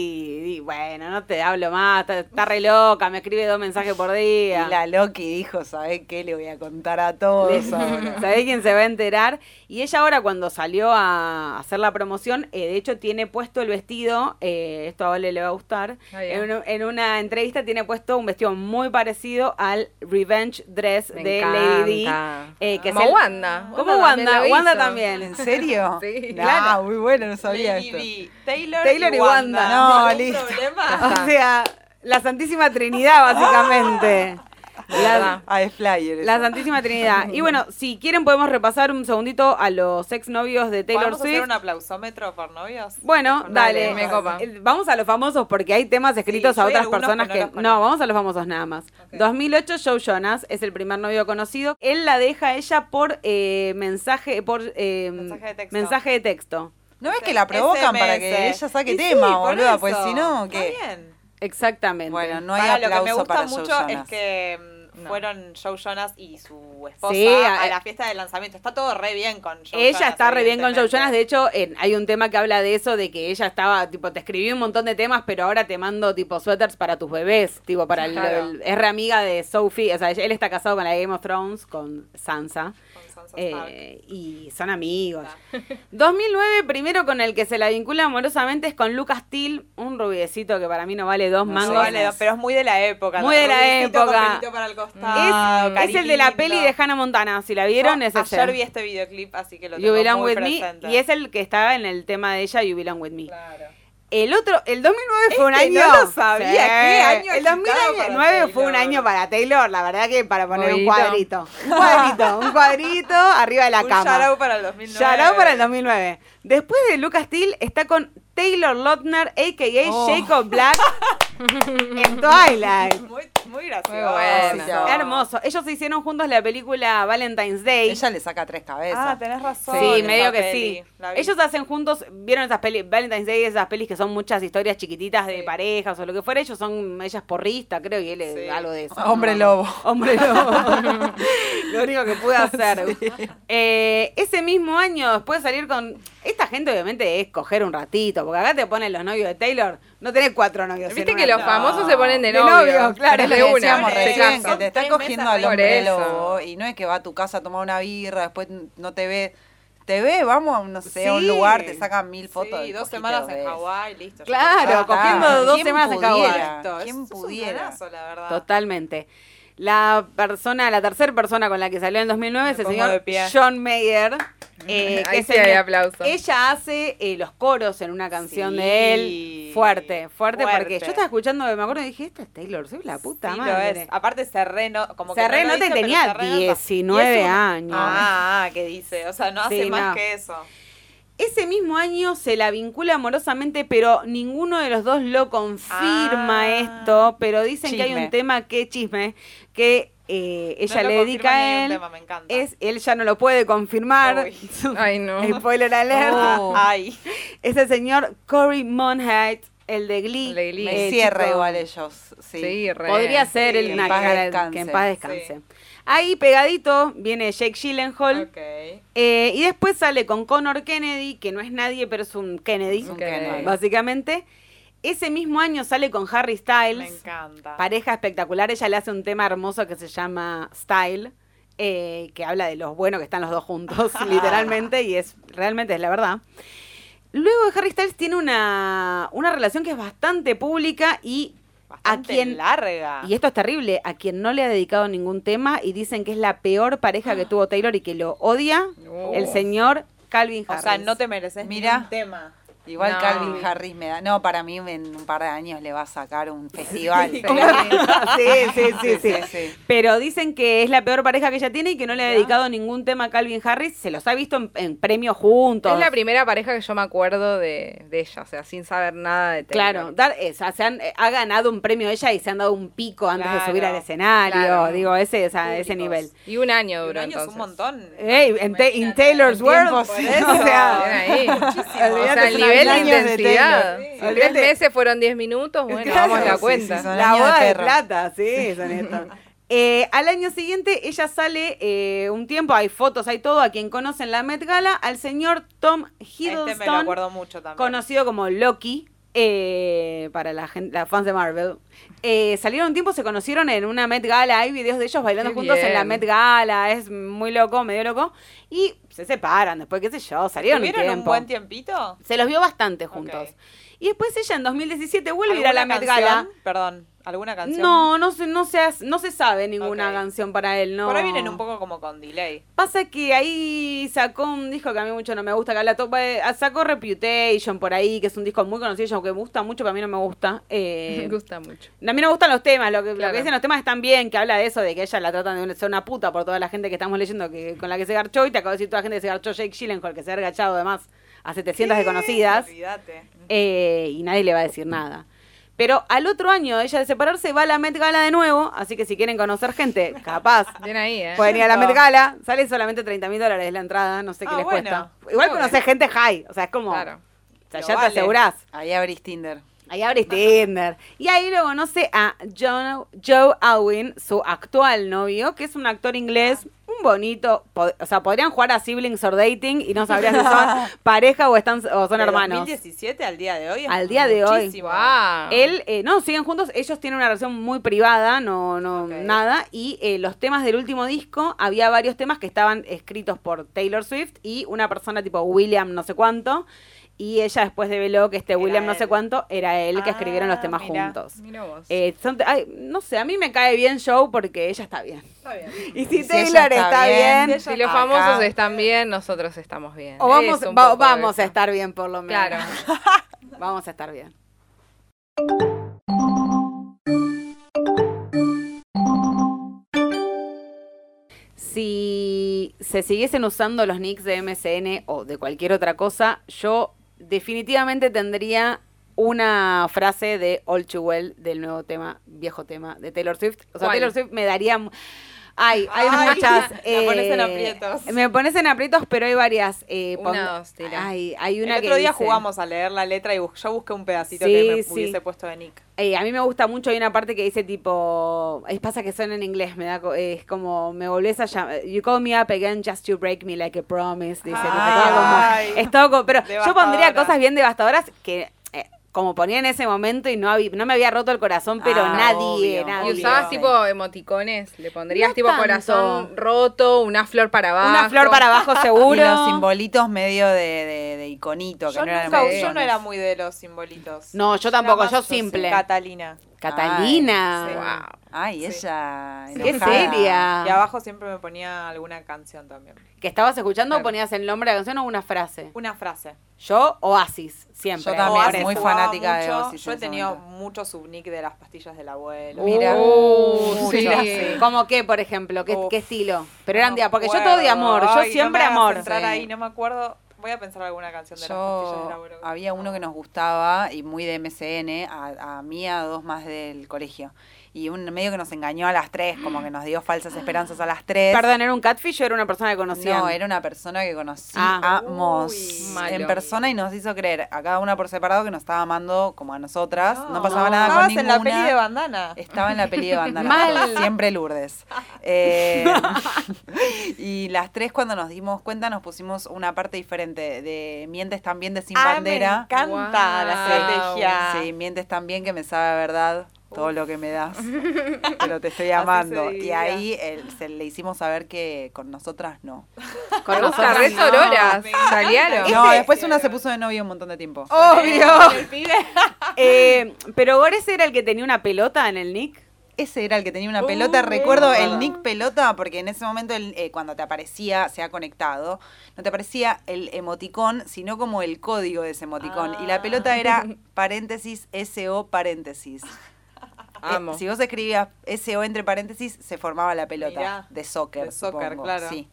y bueno, no te hablo más, está, está re loca, me escribe dos mensajes por día. Y la Loki dijo, ¿sabés qué? Le voy a contar a todos. *laughs* ¿Sabés quién se va a enterar? Y ella ahora cuando salió a hacer la promoción, eh, de hecho tiene puesto el vestido, eh, esto a Vale le va a gustar, en, en una entrevista tiene puesto un vestido muy parecido al Revenge Dress Me de Lady. encanta. eh, que es Como el- Wanda. Como Wanda, Wanda también. ¿En *laughs* serio? Sí. Ah, Claro. muy bueno, no sabía Lady esto. Taylor, Taylor y Wanda. Wanda. No, ¿Ningún listo. problema? O sea, la Santísima Trinidad, básicamente. *laughs* La. Ah, es flyer. la. Santísima Trinidad. Y bueno, si quieren podemos repasar un segundito a los exnovios de Taylor ¿Podemos hacer Swift. un aplausómetro por novios? Bueno, Por dale. me copa. Eh, Vamos a los famosos porque hay temas escritos Sí, a otras personas que que... no vamos a los famosos nada más. Ok. 2008, Joe Jonas es el primer novio conocido. Él la deja a ella por eh, mensaje, por eh, Mensaje de texto. mensaje de texto. ¿No ves que la provocan para que ella saque Y sí, tema, por boluda? Pues si no, bien. Exactamente. Bueno, no hay Para, lo que me aplauso gusta para Joe mucho Jonas. es que No. fueron Joe Jonas y su esposa Sí, a- a, la fiesta de lanzamiento. Está todo re bien con Joe Ella Jonas, está re bien con Joe. Jonas. De hecho, en- hay un tema que habla de eso, de que ella estaba, tipo, te escribí un montón de temas, pero ahora te mando, tipo, suéteres para tus bebés. Tipo, para el, el- es re amiga de Sophie. O sea, él está casado con la Game of Thrones, con Sansa. Eh, y son amigos. *laughs* 2009, primero con el que se la vincula amorosamente es con Lucas Till, un rubiecito que para mí no vale dos No mangos. Vale, pero es muy de la época. Muy ¿no? de la época. para el costado, es, es el de la peli de Hannah Montana. Si la vieron, Yo es ese. Ayer vi este videoclip, así que lo You tengo Belong muy With Me. presente. Y es el que estaba en el tema de ella, You Belong With Me. Claro. El otro, el 2009 fue un Este año. no lo sabía, ¿qué año El agitado para 2009 fue un año para Taylor, la verdad que para poner un cuadrito. Un *laughs* cuadrito, un cuadrito arriba de la Un cama. shout out para el 2009. Shout out para el 2009. Después de Lucas Till está con Taylor Lautner, a.k.a. Oh. Jacob Black, *laughs* en Twilight. Muy, muy gracioso. Muy Hermoso. Ellos se hicieron juntos la película Valentine's Day. Ella le saca tres cabezas. Ah, tenés razón. Sí, medio que peli, sí. Ellos hacen juntos, vieron esas pelis, Valentine's Day, esas pelis que son muchas historias chiquititas de Sí. parejas o lo que fuera. Ellos son, ella es porrista, creo, y él es Sí. algo de eso. *laughs* Hombre No, lobo. Hombre lobo. *laughs* lo único que pude hacer. Eh, ese mismo año, después de salir con. Esta gente, obviamente, es coger un ratito, porque acá te ponen los novios de Taylor. No tenés cuatro novios. Viste que una- los famosos se ponen de De novio. novio, claro, Es lo de que una. decíamos se recién, que te está Tres cogiendo al hombre lobo y no es que va a tu casa a tomar una birra, después no te ve. Te ve, vamos, no sé, a un lugar, te sacan mil fotos. Sí, dos cojito semanas de en. Hawái, listo. Claro, Ah, cogiendo ah, dos ¿quién semanas en pudiera? Hawái. ¿Quién es un pudiera? planazo, la verdad. Totalmente. La persona, la tercera persona con la que salió en 2009 es Me el pongo de señor. John Mayer. *laughs* eh, que Ahí es sí el- hay aplauso. Ella hace eh, los coros en una canción Sí. de él. Fuerte, fuerte, porque yo estaba escuchando, me acuerdo y dije, esta es Taylor, soy la puta Sí, lo madre. es. Aparte Serreno, como que Serreno no lo te dice, pero tenía Serreno está- 19 y es un- años. Ah, ah, ¿qué dice? O sea, no hace Sí, más no. que eso. Ese mismo año se la vincula amorosamente, pero ninguno de los dos lo confirma Ah. esto, pero dicen que hay un tema que chisme, que eh, ella No le dedica a él. tema, me encanta. Es, él ya no lo puede confirmar. Uy. *laughs* Ay, no. Spoiler alert. Oh. Ay. Es el señor Cory Monheit, el de Glee. El de Glee. Me Eh, cierra chico, igual ellos. Sí. Sí, re. Podría ser Sí, el que una en paz cara- descanse. que en paz descanse. Sí. Ahí pegadito viene Jake Gyllenhaal. Eh, y después sale con Connor Kennedy, que no es nadie, pero es un Kennedy, básicamente. Ese mismo año sale con Harry Me Styles. encanta. Pareja espectacular. Ella le hace un tema hermoso que se llama Style. eh, que habla de los buenos que están los dos juntos, *laughs* literalmente, y es realmente es la verdad. Luego Harry Styles tiene una, una relación que es bastante pública y Bastante a quien larga. y esto es terrible, a quien no le ha dedicado ningún tema y dicen que es la peor pareja que *gasps* tuvo Taylor y que lo odia, No. el señor Calvin o Harris. sea, no te mereces Mira. ni un tema. Igual No. Calvin Harris me da. No, para mí en un par de años le va a sacar un *laughs* festival. Sí. sí, sí, sí, sí. sí. Pero dicen que es la peor pareja que ella tiene y que no le ha Ya. dedicado ningún tema a Calvin Harris. Se los ha visto en, en premios juntos. Es la primera pareja que yo me acuerdo de, de ella, o sea, sin saber nada de Taylor. Claro, dar, eh, o sea, se han, eh, ha ganado un premio ella y se han dado un pico antes de subir al escenario. Claro. Digo, ese, o sea, ese nivel. Y un año Y un duró año es un montón. Ey, en, Taylor's World. por eso, *laughs* o sea, ahí. *laughs* Olvídate, O sea, el son nivel de intensidad. Si tres meses fueron 10 minutos, bueno, Claro, vamos a la cuenta. sí, La de boda de, plata, sí, son estos. *laughs* Eh, al año siguiente ella sale eh, un tiempo, hay fotos, hay todo, a quien conocen la Met Gala, al señor Tom Este me lo Hiddleston, acuerdo mucho también. conocido como Loki, eh, para la gente, las fans de Marvel. Eh, salieron un tiempo, se conocieron en una Met Gala, hay videos de ellos bailando Qué juntos en la. Met Gala, es muy loco, medio loco, y se separan después, qué sé yo, salieron un ¿Tuvieron un tiempo. buen tiempito? Se los vio bastante juntos. Y después ella en 2017 vuelve a ir a la ¿Alguna Met? Gala. Perdón, ¿alguna canción? No, no se, no se, hace- no se sabe ninguna Ok. canción para él, no. Por ahí vienen un poco como con delay. Pasa que ahí sacó un disco que a mí mucho no me gusta, que habla to- eh, sacó Reputation por ahí, que es un disco muy conocido, que me gusta mucho, pero a mí no me gusta. Eh, *laughs* Me gusta mucho. a mí no me gustan los temas, lo que, lo Claro. que dicen los temas están bien, que habla de eso, de que ella la tratan de una- ser una puta por toda la gente que estamos leyendo, que con la que se garchó, y te acabo de decir toda la gente que se garchó Jake Gyllenhaal, que se ha agachado además a 700 desconocidas. Olvídate. Eh, y nadie le va a decir nada. Pero al otro año de ella de separarse va a la Met Gala de nuevo, así que si quieren conocer gente, *laughs* capaz, Bien ahí, ¿eh? pueden ir a la. Met Gala, sale solamente 30 mil dólares la entrada, no sé qué Ah, les bueno. cuesta. Igual Ok. conocer gente high, o sea, es como, Claro. o sea, Lo ya vale. te asegurás. Ahí abrís Tinder. Ahí abrís Tinder. Y ahí lo conoce a John, Joe Alwyn, su actual novio, que es un actor inglés, un bonito. O sea, podrían jugar a siblings or dating y no sabrías si son *laughs* pareja o, están, o son De hermanos. 2017 al día de hoy. es Al día de hoy. muchísimo. Wow. Él, eh, no, siguen juntos, ellos tienen una relación muy privada, no, no, nada, y eh, los temas del último disco, había varios temas que estaban escritos por Taylor Swift y una persona tipo William no sé cuánto, y ella después develó que este Era William no sé cuánto era él que escribieron los Ah, temas mira. juntos. Mira vos. Eh, son te- ay, no sé, a mí me cae bien Joe porque ella está bien. Está bien. Y si Si Taylor está está bien, bien, si los acá- famosos están bien, nosotros estamos bien. o vamos, va- vamos de a estar bien por lo menos. Claro. *laughs* Vamos a estar bien. Si se siguiesen usando los nicks de MSN o de cualquier otra cosa, yo definitivamente tendría una frase de All Too Well del nuevo tema, viejo tema de Taylor Swift. O sea, ¿Cuál? Taylor Swift me daría... Ay, hay Ay, muchas. *laughs* la pones en eh, aprietos. Me pones en aprietos, pero hay varias. eh, Una, dos, tira. Ay, hay una El que otro día dice- jugamos a leer la letra y bus- yo busqué un pedacito Sí, que me sí. hubiese puesto de Nick. Eh, a mí me gusta mucho, hay una parte que dice tipo, es pasa que suena en inglés, me da es como me volvés a llamar, you call me up again just to break me like a promise, dice, todo como- es todo como- pero yo pondría cosas bien devastadoras que como ponía en ese momento y no había, no me había roto el corazón, pero Ah, nadie, obvio. nadie. Y usabas Obvio. tipo emoticones, le pondrías No tipo tanto. corazón roto, una flor para abajo. una flor para abajo *laughs* Y seguro. los simbolitos medio de, de, de iconito, que Yo, no nunca- yo no era muy de los simbolitos. No, yo tampoco, yo simple. Catalina. Catalina. Ay, sí. Wow. Ay, Sí. ella. Qué seria. Y abajo siempre me ponía alguna canción también. Que estabas escuchando o ponías el nombre de la canción o una frase. Una frase. Yo, Oasis, siempre. Yo también, Oasis muy fanática de. Oasis Yo he tenido momento. mucho subnick de las pastillas del abuelo. Mira. Uh, sí. ¿Cómo qué, por ejemplo? ¿Qué, Uf. qué estilo? Pero eran No de porque yo todo de amor, yo Ay, no siempre me amor. entrar Sí. ahí, no me acuerdo. Voy a pensar alguna canción de las pastillas Yo abuelo. había uno que nos gustaba y muy de MCN, a, a mí a dos más del colegio. Y un medio que nos engañó a las tres, como que nos dio falsas esperanzas a las tres. Perdón, ¿era un catfish o era una persona que conocían? No, era una persona que conocíamos malo. en persona y nos hizo creer a cada una por separado que nos estaba amando como a nosotras. No, pasaba no. nada con Estabas ninguna. en la peli de bandana. Estaba en la peli de bandana. Mal. *laughs* Siempre Lourdes. *laughs* Eh, *laughs* y las tres cuando nos dimos cuenta nos pusimos una parte diferente de Mientes también de Sin Ah, Bandera. Me encanta la estrategia. Sí, Mientes también que me sabe a verdad. Todo lo que me das, *laughs* pero te estoy amando. Y ahí se le hicimos saber que con nosotras no. Con nosotras re no. sororas. me Salieron. No, después una se puso de novio un montón de tiempo. Obvio. *laughs* *laughs* Eh, pero Gores era el que tenía una pelota en el nick. Ese era el que tenía una Uh, pelota. Recuerdo me el nick pelota porque en ese momento el, eh, cuando te aparecía, se ha conectado, no te aparecía el emoticón, sino como el código de ese emoticón. Y la Ah. pelota era paréntesis, SO paréntesis. Amo. Eh, si vos escribías SO entre paréntesis, se formaba la pelota Mirá, de soccer. de soccer, supongo, claro. Sí.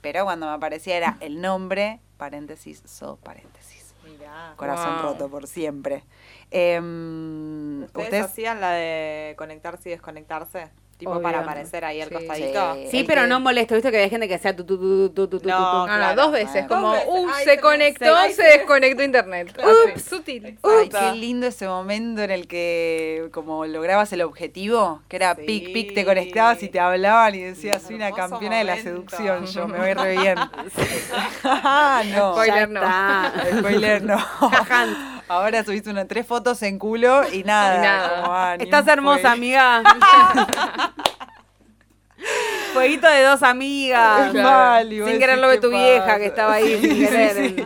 Pero cuando me aparecía era el nombre, paréntesis, so paréntesis. Mirá. Corazón Wow. roto por siempre. Em, ¿Ustedes, ¿Ustedes hacían la de conectarse y desconectarse? Tipo Obvio. para aparecer ahí al Sí. costadito. Sí. Pero que- no molesto. ¿Viste que hay gente que sea tu tu tu tu tu tu No, tu? No, no, Claro. dos veces. Como, uh, se conectó, se- desconectó internet. Ups. Sutil. Ay, Exacto. qué lindo ese momento en el que como lograbas el objetivo, que era Sí. pic, pic, te conectabas y te hablaban y decías, soy una campeona de la seducción, yo me voy re *laughs* bien. Ah, *laughs* no. Spoiler, no. Spoiler, no. *laughs* Ahora subiste una, tres fotos en culo y nada. Y nada. como, ah, Estás hermosa, fue- amiga. *laughs* Fueguito de dos amigas. Mal, sin querer lo de ¿qué tu vieja que estaba ahí Sí, sin sí, querer. sí.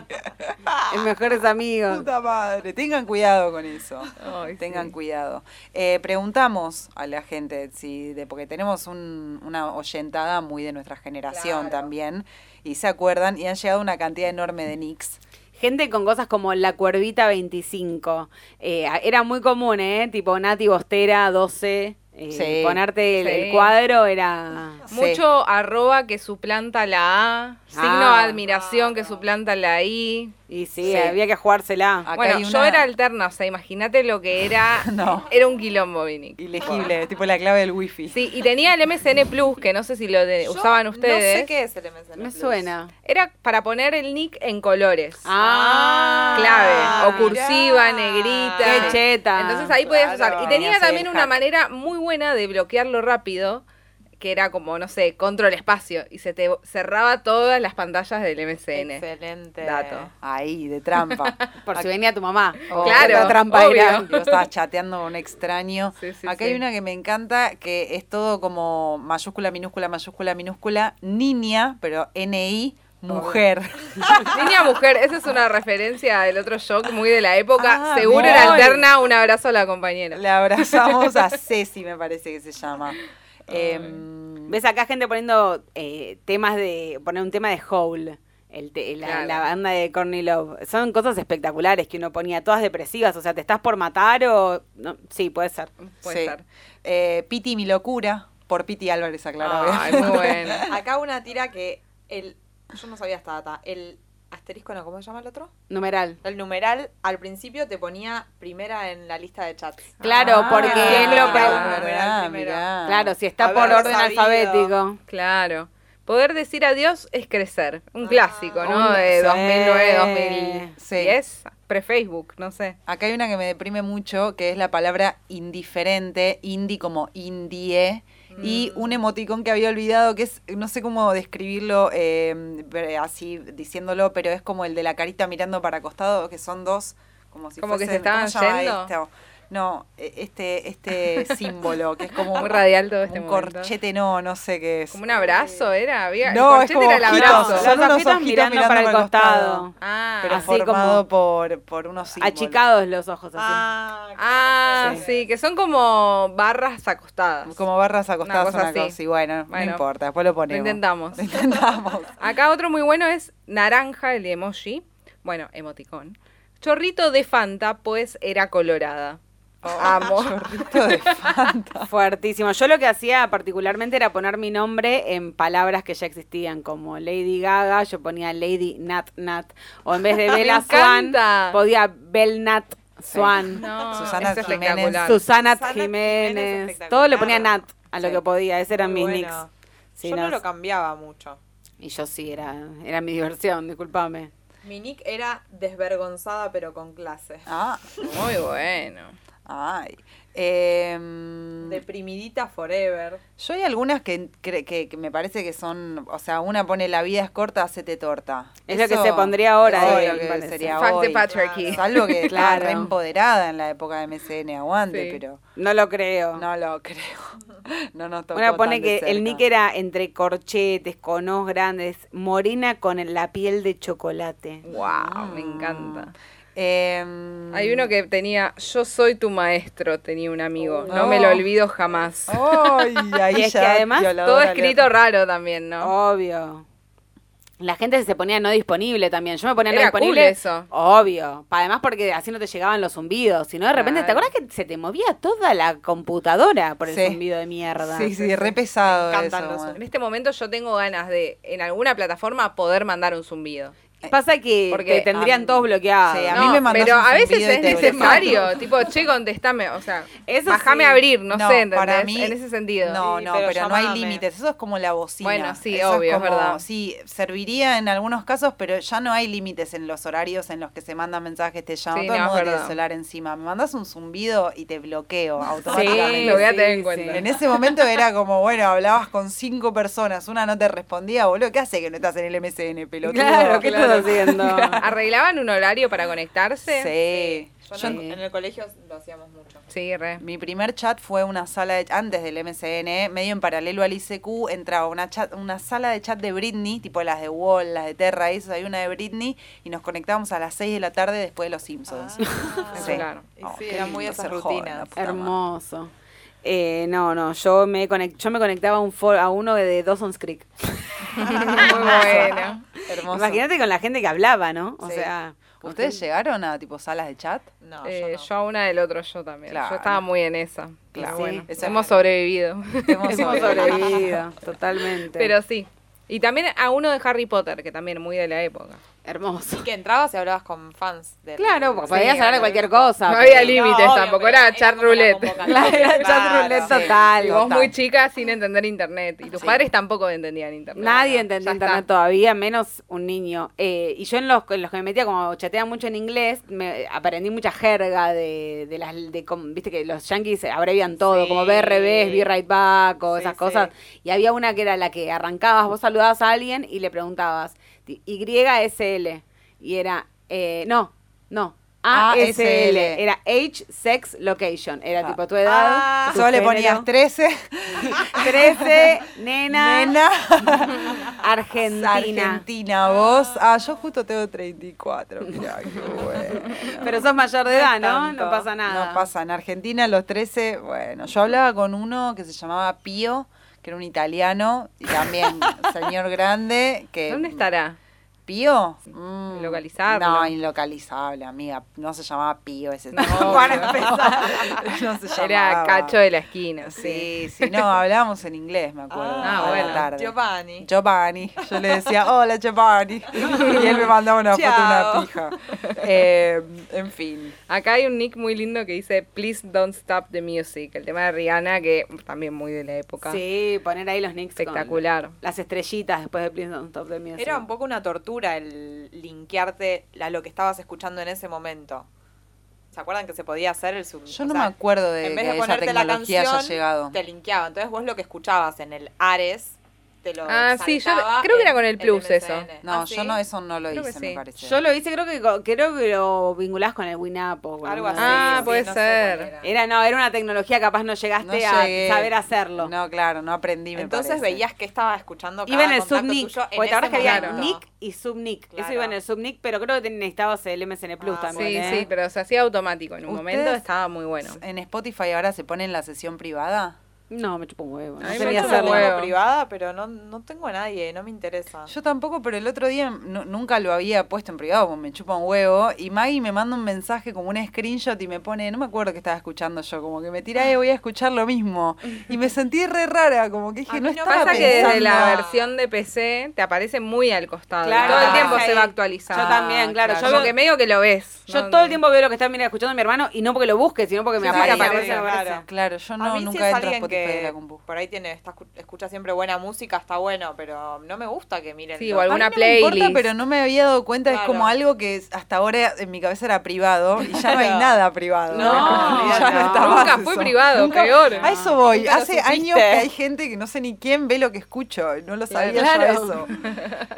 En, en mejores amigos. Puta madre, tengan cuidado con eso. Ay, tengan sí. cuidado. Eh, preguntamos a la gente si, de, porque tenemos un- una oyentada muy de nuestra generación Claro. también, y se acuerdan, y han llegado una cantidad enorme de nicks. Gente con cosas como la cuervita 25. Eh, era muy común, ¿eh? Tipo Nati Bostera 12. eh, Sí. Ponerte el, cuadro era. Sí. Mucho arroba que suplanta la A, signo Ah. de admiración que suplanta la I. Y sí, Sí. había que jugársela. Acá bueno, yo era alterna, o sea, imagínate lo que era. *laughs* No. Era un quilombo, Vinic. Ilegible, tipo la clave del wifi. Sí, y tenía el MSN Plus, que no sé si lo de- Yo usaban ustedes. No sé qué es el MSN Me Plus. suena. Era para poner el nick en colores. Ah, clave, o mirá. cursiva, negrita. Qué cheta. Entonces ahí podías Claro. usar. Y tenía también una hack. manera muy buena de bloquearlo rápido, que era como, no sé, control espacio. Y se te cerraba todas las pantallas del MSN. Excelente. Dato. Ahí, de trampa. *laughs* Por si venía tu mamá. *laughs* Oh, Claro, La trampa obvio. era. Estabas chateando con un extraño. *laughs* Sí, sí, Acá sí. hay una que me encanta, que es todo como mayúscula, minúscula, mayúscula, minúscula, niña, pero N-I, mujer. Niña mujer, esa es una referencia del otro shock muy de la época. Ah, Seguro era alterna, un abrazo a la compañera. Le abrazamos a Ceci, me parece que se llama. Em, ¿Ves acá gente poniendo eh, temas de. poner un tema de Hole? El te- la, Claro. la banda de Courtney Love. Son cosas espectaculares que uno ponía, todas depresivas. O sea, ¿te estás por matar o.? No, sí, puede ser. Puede sí. ser. Eh, Piti mi locura, por Piti Álvarez, aclarado. Ay, muy *laughs* bueno. Acá una tira que el. Yo no sabía esta data. El asterisco, no, ¿cómo se llama el otro? Numeral. El numeral al principio te ponía primera en la lista de chats. Claro, Ah, porque mirá. Claro, si está por orden sabido. alfabético. Claro. Poder decir adiós es crecer. Un clásico, ¿no? Un- De sí. 2009, Sí. 2010. Pre-Facebook, no sé. Acá hay una que me deprime mucho, que es la palabra indiferente, indie como indie, y un emoticón que había olvidado, que es, no sé cómo describirlo eh, así diciéndolo, pero es como el de la carita mirando para costado, que son dos, como si Como que se fuesen- ¿cómo estaban yendo? esto? No, e- este, este *laughs* símbolo, que es como Muy radial todo este un corchete, no, no sé qué es. Como un abrazo, ¿era? Había, No, el es corchete como era el ojitos, abrazo. son Los ojitos mirando, mirando para el costado. costado. Ah, pero así formado como- por, por unos símbolos. Achicados los ojos así. Ah, ah, Sí. sí. que son como barras acostadas. Como barras acostadas, Una una cosa cosa, así. y bueno, Bueno, no importa, después lo Lo ponemos. intentamos. Lo *laughs* intentamos. Acá otro muy bueno es naranja, el emoji. Bueno, emoticón. Chorrito de Fanta, pues era colorada. Amo. *laughs* Chorrito de Fanta. Fuertísimo. Yo lo que hacía particularmente era poner mi nombre en palabras que ya existían, como Lady Gaga, yo ponía Lady Nat Nat. O en vez de *laughs* Bella Swan, podía Bel Nat Swan. No, *laughs* Susana es Jiménez. Susana Susana Jiménez. Todo le ponía Nat a lo Sí. que podía. Ese eran Muy mis bueno. nicks. Sí, Yo no no, lo cambiaba mucho. Y yo sí, era, era mi diversión, discúlpame. Mi nick era desvergonzada pero con clase. Ah, Muy bueno. Ay. em, Deprimidita Forever. yo hay algunas que, cre- que, que me parece que son, o sea, una pone la vida es corta, hacete torta. Es lo que se pondría ahora, eh, es lo que parece. sería Fact the hoy. patriarchy. Salvo que *laughs* Claro. re empoderada en la época de MCN, aguante, Sí. pero No lo creo. no lo creo. *laughs* No nos tocó Una pone tan de que el nick era entre corchetes, con ojos grandes, morena con la piel de chocolate. Wow, me encanta. Em, Hay uno que tenía, yo soy tu maestro, tenía un amigo. No Oh. me lo olvido jamás. *laughs* Ahí Y es que además Todo escrito raro también, ¿no? Obvio. La gente se ponía no disponible también. Yo me ponía no Era cool disponible. eso. Obvio. Además porque así no te llegaban los zumbidos. Si no, de repente, ¿te acuerdas que se te movía toda la computadora por el Sí. zumbido de mierda? Sí, sí, re pesado eso. En este momento yo tengo ganas de, en alguna plataforma, poder mandar un zumbido. Pasa que Porque te tendrían a- todos bloqueados. sí, a No, mí me pero a veces es te necesario. *laughs* tipo, che, contestame. O sea, Eso bajame sí. a abrir, no, No, sé, ¿entendés? para mí- en ese sentido. No, Sí, no, pero pero, no hay límites. Eso es como la bocina. Bueno, sí, Eso obvio, es como- verdad. Sí, serviría en algunos casos, pero ya no hay límites en los horarios en los que se mandan mensajes, te llaman. Sí, Todo el no, mundo tiene el verdad. celular encima. Me mandas un zumbido y te bloqueo Sí, automáticamente. lo voy a sí, tener en cuenta. sí. En ese momento era como, bueno, hablabas con cinco personas, una no te respondía, boludo, ¿qué hace que no estás en el MSN, pelotudo? Claro, ¿qué Claro. Estás *laughs* haciendo? ¿Arreglaban un horario para conectarse? Sí. Yo Yo- en, en el colegio lo hacíamos mucho. Sí, re. Mi primer chat fue una sala de antes del MSN, medio en paralelo al ICQ, entraba una chat, una sala de chat de Britney, tipo las de Wall, las de Terra, y eso, hay una de Britney, y nos conectábamos a las 6 de la tarde después de los Simpsons. Ah, *laughs* Sí. claro. Oh, sí, eran muy esas joven, rutinas. madre. Hermoso. Eh, no, no, yo me, conect- yo me conectaba a, un for- a uno de Dawson's Creek. *laughs* Muy *laughs* bueno. Hermoso. Imagínate con la gente que hablaba, ¿no? O Sí. sea, ¿Ustedes llegaron a tipo salas de chat? No, Eh, yo a una del otro, yo también. Claro. Yo estaba muy en esa. Claro. Sí. bueno, Esa- hemos sobrevivido. Hemos *laughs* sobrevivido, totalmente. Pero sí. Y también a uno de Harry Potter, que también muy de la época. Hermoso. Y que entrabas y hablabas con fans. Del, Claro, porque Sí, podías hablar de cualquier cosa. No había límites tampoco, era chat como roulette. *laughs* Claro, era chat roulette total. Y vos Total. muy chica sin entender internet. Y tus Sí. padres tampoco entendían internet. Nadie entendía está. internet todavía, menos un niño. Eh, y yo en los, en los que me metía, como chateaba mucho en inglés, me aprendí mucha jerga de, de las, de, com- viste que los yankees abrevian todo, Sí. como BRBs, Be Right Back o Sí, esas sí. cosas. Y había una que era la que arrancabas, vos saludabas a alguien y le preguntabas, YSL. Y era, eh, no, no. ASL, era Age, Sex, Location. Era Ah. tipo tu edad. Ah. tu Solo le ponías 13, 13, *laughs* nena, nena. *laughs* Argentina. Argentina, vos. Ah, yo justo tengo 34, mirá, qué bueno. Pero sos mayor de edad, ¿no? No pasa nada. No pasa. En Argentina, los 13, bueno, yo hablaba con uno que se llamaba Pío, que era un italiano, y también *laughs* señor grande, que... ¿Dónde estará? ¿Pío? Mm. No, ilocalizable, amiga. No se llamaba Pío ese tipo. *laughs* Para empezar. *laughs* no se Era llamaba. Cacho de la esquina. Sí. Sí, sí, no, hablábamos en inglés, me acuerdo. Ah, a la bueno. tarde. Giovanni. Giovanni. *laughs* Yo le decía, hola Giovanni. Y él me mandaba una foto de una pija. Eh, en fin. Acá hay un nick muy lindo que dice Please don't stop the music. El tema de Rihanna, que también muy de la época. Sí, poner ahí los nicks. con Espectacular. Las estrellitas después de Please Don't Stop the Music. Era un poco una tortura el linkearte a lo que estabas escuchando en ese momento. ¿Se acuerdan que se podía hacer el sub? Yo no sea, me acuerdo de en vez que de esa ponerte la tecnología canción, haya llegado. te linkeaba. Entonces vos lo que escuchabas en el Ares, te lo Ah, sí, yo creo que era con el Plus eso. No, ¿Ah, yo sí? no, eso no lo Creo hice, sí. me parece. Yo lo hice, creo que co- creo que lo vinculás con el Winamp o con Algo así. Ah, puede no ser. era. Era, no, era una tecnología, capaz no llegaste No a saber hacerlo. No, claro, no aprendí, me Entonces parece. veías que estaba escuchando cada Iba en el subnick, porque te ese que había nick y subnick. Eso iba en el subnick, pero creo que necesitabas el MSN Plus Ah, también. Sí, ¿eh? sí, pero se hacía automático. En un ¿Ustedes momento estaba muy bueno. ¿En Spotify ahora se pone en la sesión privada? No, me chupo un huevo. No A mí me un huevo. tengo privada, pero no, no tengo a nadie, no me interesa. Yo tampoco, pero el otro día nu- nunca lo había puesto en privado, porque me chupa un huevo. Y Maggie me manda un mensaje como un screenshot y me pone, no me acuerdo que estaba escuchando yo, como que me tiré y voy a escuchar lo mismo. Y me sentí re rara, como que dije, A no mí no estaba Pasa que pensando. desde la versión de PC te aparece muy al costado. Claro, todo el tiempo se va actualizando. Yo también, claro. claro. Yo, Como veo- que medio que lo ves. yo ¿no? todo el tiempo veo lo que está mira, escuchando mi hermano y no porque lo busque, sino porque me Sí, aparece. aparece, aparece. Claro, yo a no, nunca es entro que por ahí tiene, está, escucha siempre buena música, está bueno, pero no me gusta que miren. Sí, o alguna mí no importa, playlist. pero no me había dado cuenta, es como algo que hasta ahora en mi cabeza era privado y ya no hay nada privado. No, ya Nunca fue eso. privado, Nunca- peor. A eso voy. Nunca Hace años que hay gente que no sé ni quién ve lo que escucho. No lo sabía Claro. yo eso.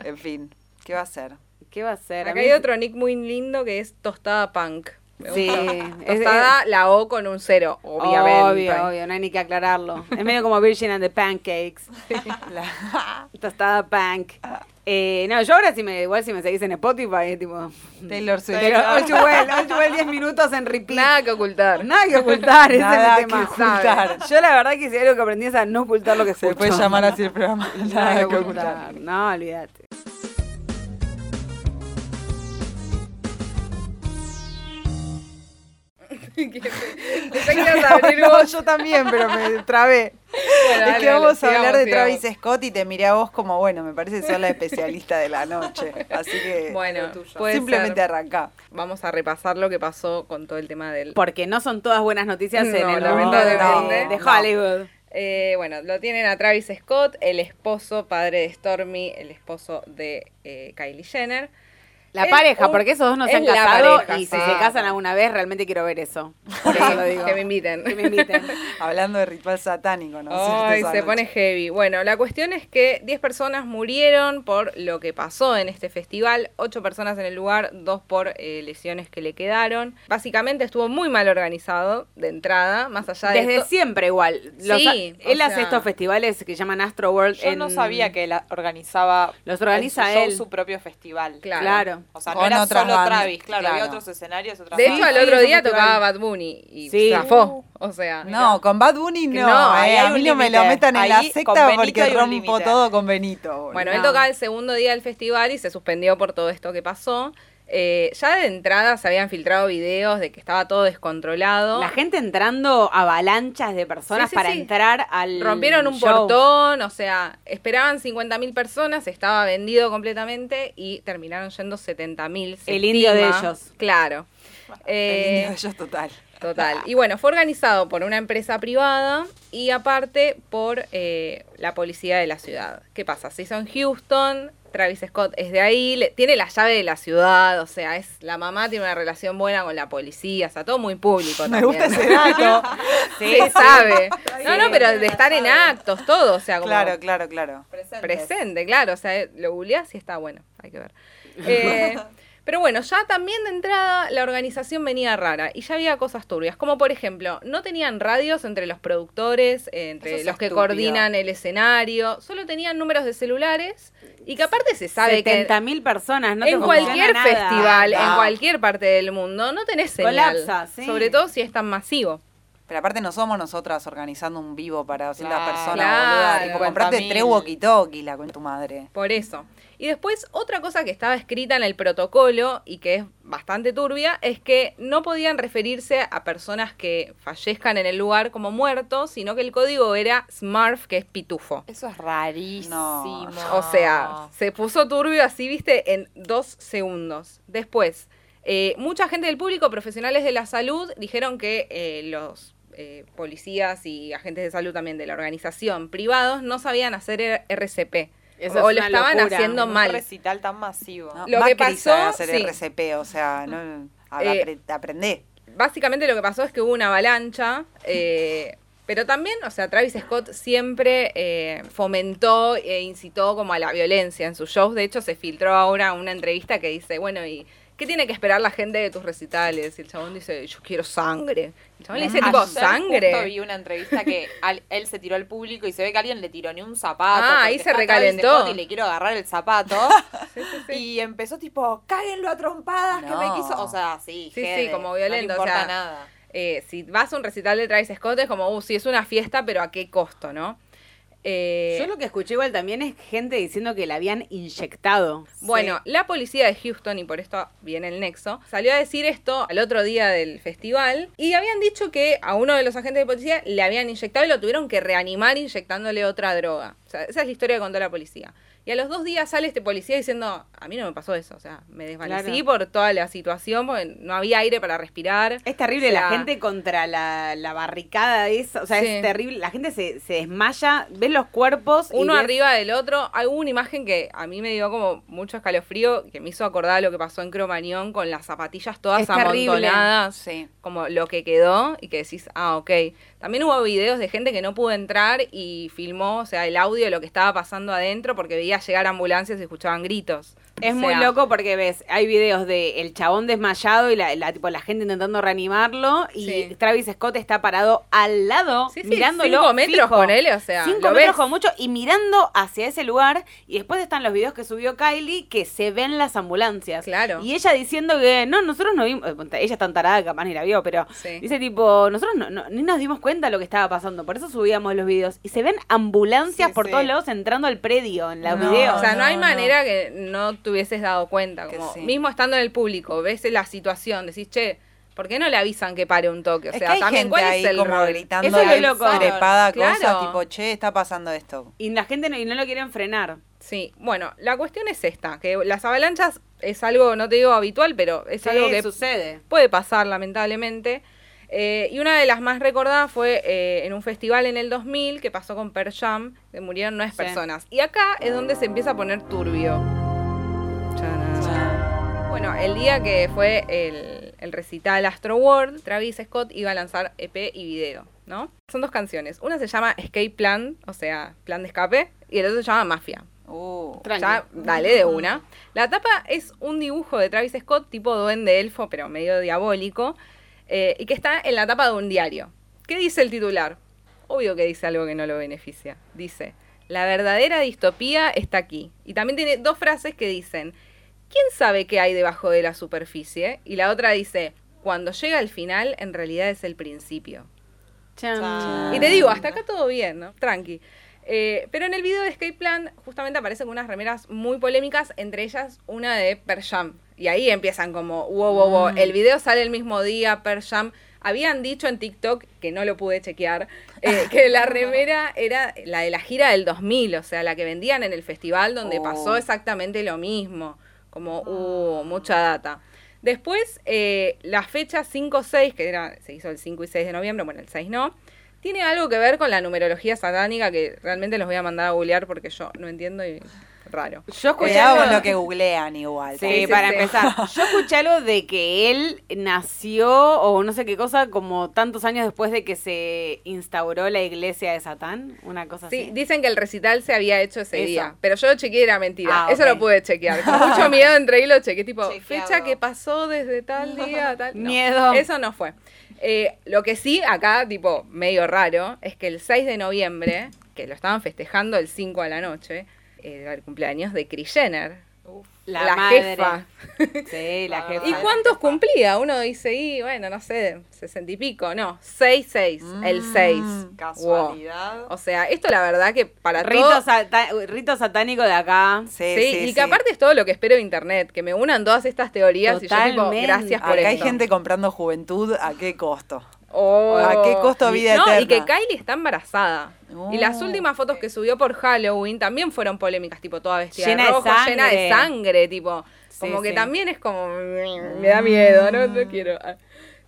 En fin, ¿qué va a ser? ¿Qué va a ser? A Acá mí- hay otro nick muy lindo que es Tostada Punk. Me Sí, gusta. es- Tostada, la O con un cero, obviamente. Obvio, obvio, no hay ni que aclararlo. Es medio como Virgin and the Pancakes. *laughs* Tostada Punk. Eh, no, yo ahora si me, igual si me seguís en Spotify, es tipo... Taylor Swift. Pero All Too Well, All Too Well 10 minutos en repeat. Nada que ocultar. Nada que ocultar, ese Nada es el tema. que ocultar. Yo la verdad que si algo que aprendí es a no ocultar lo que Se escucho. puede llamar así el programa. *laughs* Nada que ocultar. No, olvídate. *laughs* *laughs* No, vos. yo también, pero me trabé. Bueno, es dale, que dale, vamos a sigamos, hablar de sigamos. Travis Scott y te miré a vos como, bueno, me parece que sos la especialista de la noche. Así que *laughs* Bueno, simplemente ser. arrancá. Vamos a repasar lo que pasó con todo el tema del... Porque no son todas buenas noticias en No, el lamentablemente. de Hollywood. Eh, bueno, lo tienen a Travis Scott, el esposo, padre de Stormy, el esposo de eh, Kylie Jenner. La Es pareja, un- porque esos dos no se han casado pareja, y si se casan alguna vez, realmente quiero ver eso. Por eso lo *laughs* digo. Que me inviten. Que me inviten. *laughs* Hablando de ritual satánico, ¿no? Ay, se pone heavy. Bueno, la cuestión es que 10 personas murieron por lo que pasó en este festival, 8 personas en el lugar, 2 por eh, lesiones que le quedaron. Básicamente estuvo muy mal organizado de entrada, más allá de... Desde siempre igual. Los- Sí, él hace sea- estos festivales que llaman Astro World. Yo en- no sabía que él organizaba Los organiza en su show él. su propio festival. Claro. Claro. O sea, no Con era otras solo bandas, Travis, claro, había otros escenarios, otras De hecho, al otro día tocaba Bad Bunny y Sí. zafó. O sea, No, con Bad Bunny no. No, eh, ahí a mí no me lo metan en la Ahí, secta porque hay un rompo todo con Benito. boludo. Bueno, No. él tocaba el segundo día del festival y se suspendió por todo esto que pasó. Eh, ya de entrada se habían filtrado videos de que estaba todo descontrolado. La gente entrando avalanchas de personas Sí, sí, para sí. entrar al. Rompieron un show. portón, o sea, esperaban 50.000 personas, estaba vendido completamente y terminaron yendo 70.000. se El indio de ellos. Claro. El Eh, indio de ellos total. Total. Y bueno, fue organizado por una empresa privada y aparte por eh, la policía de la ciudad. ¿Qué pasa? Se hizo en Houston, Travis Scott es de ahí, le- tiene la llave de la ciudad, o sea, es la mamá tiene una relación buena con la policía, o sea, todo muy público Me también. gusta ese dato. *laughs* Se sabe. No, no, pero de estar en actos, todo, o sea, como Claro, claro, claro. presente, claro, o sea, lo googleás y está bueno, hay que ver. *laughs* Eh, pero bueno, ya también de entrada la organización venía rara y ya había cosas turbias, como por ejemplo, no tenían radios entre los productores, eh, entre es los que estúpido. coordinan el escenario, solo tenían números de celulares y que aparte se sabe que 70.000 personas, no en cualquier nada. festival, en No. cualquier parte del mundo, no tenés señal. Colapsa, sí. Sobre todo si es tan masivo. Pero aparte no somos nosotras organizando un vivo para 200 Claro. personas, Claro. boluda. Tipo, comprate 50.000. tres walkie-talkie, la con tu madre. Por eso. Y después, otra cosa que estaba escrita en el protocolo y que es bastante turbia es que no podían referirse a personas que fallezcan en el lugar como muertos, sino que el código era SMARF, que es pitufo. Eso es rarísimo. O sea, se puso turbio así, viste, en dos segundos. Después, eh, mucha gente del público, profesionales de la salud, dijeron que eh, los eh, policías y agentes de salud también de la organización privados no sabían hacer RCP. Eso o es lo estaban locura. haciendo En un mal. recital tan masivo. ¿no? Lo que pasó, hacer sí. RCP, o sea, no, a- Eh, aprendé. Básicamente lo que pasó es que hubo una avalancha. eh, pero también, o sea, Travis Scott siempre eh, fomentó e incitó como a la violencia en sus shows. De hecho, se filtró ahora una entrevista que dice, bueno, ¿y qué tiene que esperar la gente de tus recitales? Y el chabón dice, yo quiero sangre. El chabón le dice, tipo, Ayer Justo sangre. vi una entrevista que *laughs* al- él se tiró al público y se ve que alguien le tiró ni un zapato. Ah, porque ahí se está recalentó. Y le quiero agarrar el zapato. *laughs* Y empezó tipo, cáguenlo a trompadas, que me No. quiso. O sea, sí. Sí, sí, jede, como No le violento, o importa sea, nada. Eh, si vas a un recital de Travis Scott es como, uh, sí, es una fiesta, pero ¿a qué costo, no? Eh, Yo lo que escuché igual también es gente diciendo que la habían inyectado. Bueno, la policía de Houston, y por esto viene el nexo, salió a decir esto al otro día del festival y habían dicho que a uno de los agentes de policía le habían inyectado y lo tuvieron que reanimar inyectándole otra droga. O sea, esa es la historia que contó la policía. Y a los dos días sale este policía diciendo, a mí no me pasó eso, o sea, me desvanecí Claro. por toda la situación, porque no había aire para respirar. Es terrible O sea, la gente contra la, la barricada esa. O sea, Sí. es terrible. La gente se, se desmaya, ves los cuerpos. y Uno ves- arriba del otro. Hay una imagen que a mí me dio como mucho escalofrío, que me hizo acordar lo que pasó en Cromañón con las zapatillas todas Es amontonadas. Sí. como lo que quedó y que decís, ah, ok. También hubo videos de gente que no pudo entrar y filmó, o sea, el audio de lo que estaba pasando adentro porque veía llegar ambulancias y escuchaban gritos. Es O muy loco porque ves, hay videos de el chabón desmayado y la, la- tipo, la gente intentando reanimarlo y Sí. Travis Scott está parado al lado Sí, sí, mirándolo cinco metros fijo. con él, o sea, cinco metros ves. con mucho y mirando hacia ese lugar y después están los videos que subió Kylie que se ven las ambulancias. Claro. Y ella diciendo que no, nosotros no vimos, eh, ella es tan tarada que capaz ni la vio, pero dice tipo, nosotros no, no- ni nos dimos cuenta de lo que estaba pasando, por eso subíamos los videos y se ven ambulancias por todos lados entrando al predio en los No, videos. O sea, no, hay no, no. manera que no te hubieses dado cuenta. Como, sí. Mismo estando en el público, ves la situación, decís, che, ¿por qué no le avisan que pare un toque? O es sea, que hay también, gente ¿cuál ahí es el como rol? gritando Eso es lo ahí, loco. trepada Claro. cosas, tipo, che, está pasando esto. Y la gente no, y no lo quieren frenar. Sí, bueno, la cuestión es esta, que las avalanchas es algo, no te digo habitual, pero es Sí, algo que sucede. puede pasar lamentablemente. Eh, y una de las más recordadas fue eh, en un festival en el 2000 que pasó con Per Jam, que murieron nueve Sí. personas. Y acá es donde se empieza a poner turbio. Bueno, el día que fue el, el recital Astro World, Travis Scott iba a lanzar EP y video, ¿no? Son dos canciones. Una se llama Escape Plan, o sea, plan de escape, y el otro se llama Mafia. Uh. Ya, dale de una. La tapa es un dibujo de Travis Scott, tipo duende elfo, pero medio diabólico, eh, y que está en la tapa de un diario. ¿Qué dice el titular? Obvio que dice algo que no lo beneficia. Dice, la verdadera distopía está aquí. Y también tiene dos frases que dicen, ¿quién sabe qué hay debajo de la superficie? Y la otra dice, cuando llega al final, en realidad es el principio. Y te digo, hasta acá todo bien, ¿no? Tranqui. Eh, pero en el video de Escape Plan justamente aparecen unas remeras muy polémicas, entre ellas una de Per Jam. Y ahí empiezan como, wow, wow, wow. El video sale el mismo día, Per Jam. Habían dicho en TikTok, que no lo pude chequear, eh, *laughs* que la remera era la de la gira del 2000, o sea, la que vendían en el festival donde Oh. pasó exactamente lo mismo. Como, uh, mucha data. Después, eh, la fecha 5-6, que era, se hizo el 5 y 6 de noviembre, bueno, el 6 no, tiene algo que ver con la numerología satánica que realmente los voy a mandar a googlear porque yo no entiendo y raro. Yo escuché Cuidado algo- lo que googlean igual. Sí, Sí, sí, para sí. empezar. *laughs* Yo escuché algo de que él nació, o no sé qué cosa, como tantos años después de que se instauró la iglesia de Satán. Una cosa Sí, así. dicen que el recital se había hecho ese Eso. día, pero yo lo chequeé era mentira. Ah, Eso lo pude chequear. Con *laughs* mucho miedo entré y lo chequé, tipo, Chequeado. fecha que pasó desde tal *laughs* día, tal. no. Miedo. Eso no fue. Eh, lo que sí, acá, tipo, medio raro, es que el 6 de noviembre, que lo estaban festejando el 5 a la noche, era el cumpleaños de Kris Jenner. La, la madre. jefa. Sí, la La jefa. ¿Y cuántos jefa. cumplía? Uno dice, y bueno, no sé, sesenta y pico. No, seis, seis, el seis. Mm, Casualidad. O sea, esto la verdad que para Rito, todo... sata- rito satánico de acá. Sí, Sí, sí, y sí. que aparte es todo lo que espero de internet, que me unan todas estas teorías y yo tipo, Totalmente. gracias por Acá hay esto. gente comprando juventud, ¿a qué costo? Oh. ¿A qué costo vida no, eterna? y que Kylie está embarazada. Y las Oh. últimas fotos que subió por Halloween también fueron polémicas, tipo toda vestida Llena de rojo, llena de sangre. tipo. Sí, como que también es como. Me da miedo, no, no quiero. Ah.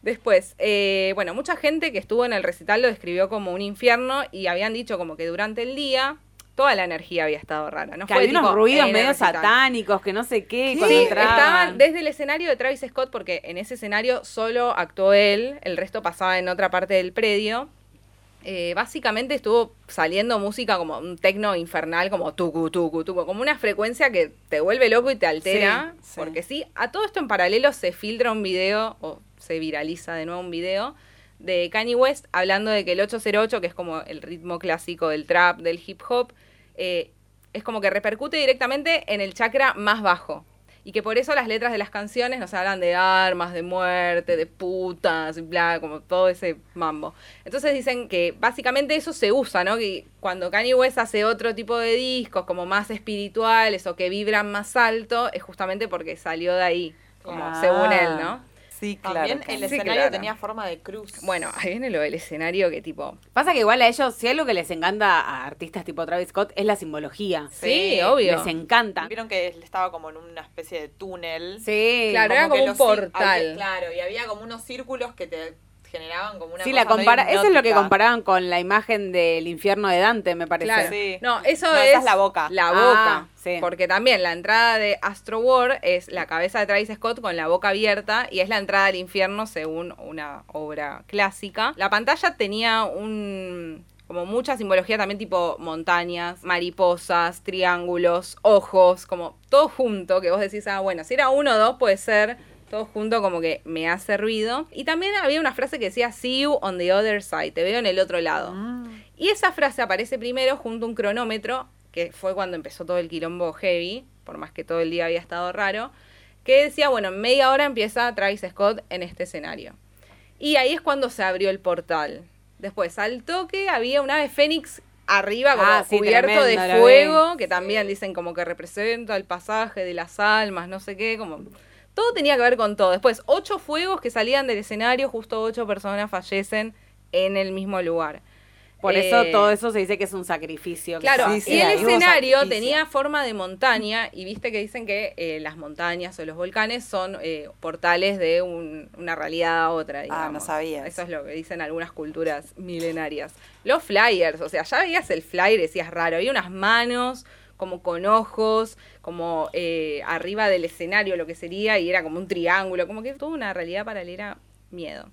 Después, eh, bueno, mucha gente que estuvo en el recital lo describió como un infierno y habían dicho como que durante el día toda la energía había estado rara. No Que fue había unos ruidos medio satánicos, que no sé qué. Sí, entraban. estaban desde el escenario de Travis Scott, porque en ese escenario solo actuó él, el resto pasaba en otra parte del predio. Eh, básicamente estuvo saliendo música como un tecno infernal, como tucu, tucu, tucu, como una frecuencia que te vuelve loco y te altera. Sí, sí. Porque sí, a todo esto en paralelo se filtra un video, o se viraliza de nuevo un video, de Kanye West hablando de que el 808, que es como el ritmo clásico del trap, del hip hop, eh, es como que repercute directamente en el chakra más bajo. Y que por eso las letras de las canciones nos hablan de armas, de muerte, de putas, bla, como todo ese mambo. Entonces dicen que básicamente eso se usa, ¿no? Que cuando Kanye West hace otro tipo de discos, como más espirituales o que vibran más alto, es justamente porque salió de ahí, como Ah. según él, ¿no? Sí, claro. También que el sí. escenario claro. tenía forma de cruz. Bueno, ahí viene lo del escenario que tipo. Pasa que igual a ellos, si algo que les encanta a artistas tipo Travis Scott es la simbología. Sí, Sí, obvio. Les encanta. Vieron que él estaba como en una especie de túnel. Sí. Claro, era como un los portal. había- claro, y había como unos círculos que te generaban como una Sí, cosa la compara medio eso es lo que comparaban con la imagen del infierno de Dante, me parece. Claro. Sí. No, eso No, es. esa es la boca. La Ah, boca. sí. Porque también la entrada de Astro World es la cabeza de Travis Scott con la boca abierta y es la entrada al infierno según una obra clásica. La pantalla tenía un. como mucha simbología también tipo montañas, mariposas, triángulos, ojos, como todo junto, que vos decís, ah, bueno, si era uno o dos puede ser todo junto como que me hace ruido. Y también había una frase que decía, see you on the other side, te veo en el otro lado. Mm. Y esa frase aparece primero junto a un cronómetro, que fue cuando empezó todo el quilombo heavy, por más que todo el día había estado raro, que decía, bueno, en media hora empieza Travis Scott en este escenario. Y ahí es cuando se abrió el portal. Después, al toque, había un ave fénix arriba, como Ah, sí, cubierto de fuego, que también dicen como que representa el pasaje de las almas, no sé qué, como... Todo tenía que ver con todo. Después, ocho fuegos que salían del escenario, justo ocho personas fallecen en el mismo lugar. Por eso Eh, todo eso se dice que es un sacrificio. Claro, Sí, sí, y el escenario sacrificio. tenía forma de montaña y viste que dicen que eh, las montañas o los volcanes son eh, portales de un- una realidad a otra. Digamos. Ah, no sabía Eso eso. es lo que dicen algunas culturas milenarias. Los flyers, o sea, ya veías el flyer y decías raro, había unas manos como con ojos, como eh, arriba del escenario lo que sería y era como un triángulo, como que toda una realidad paralela, miedo.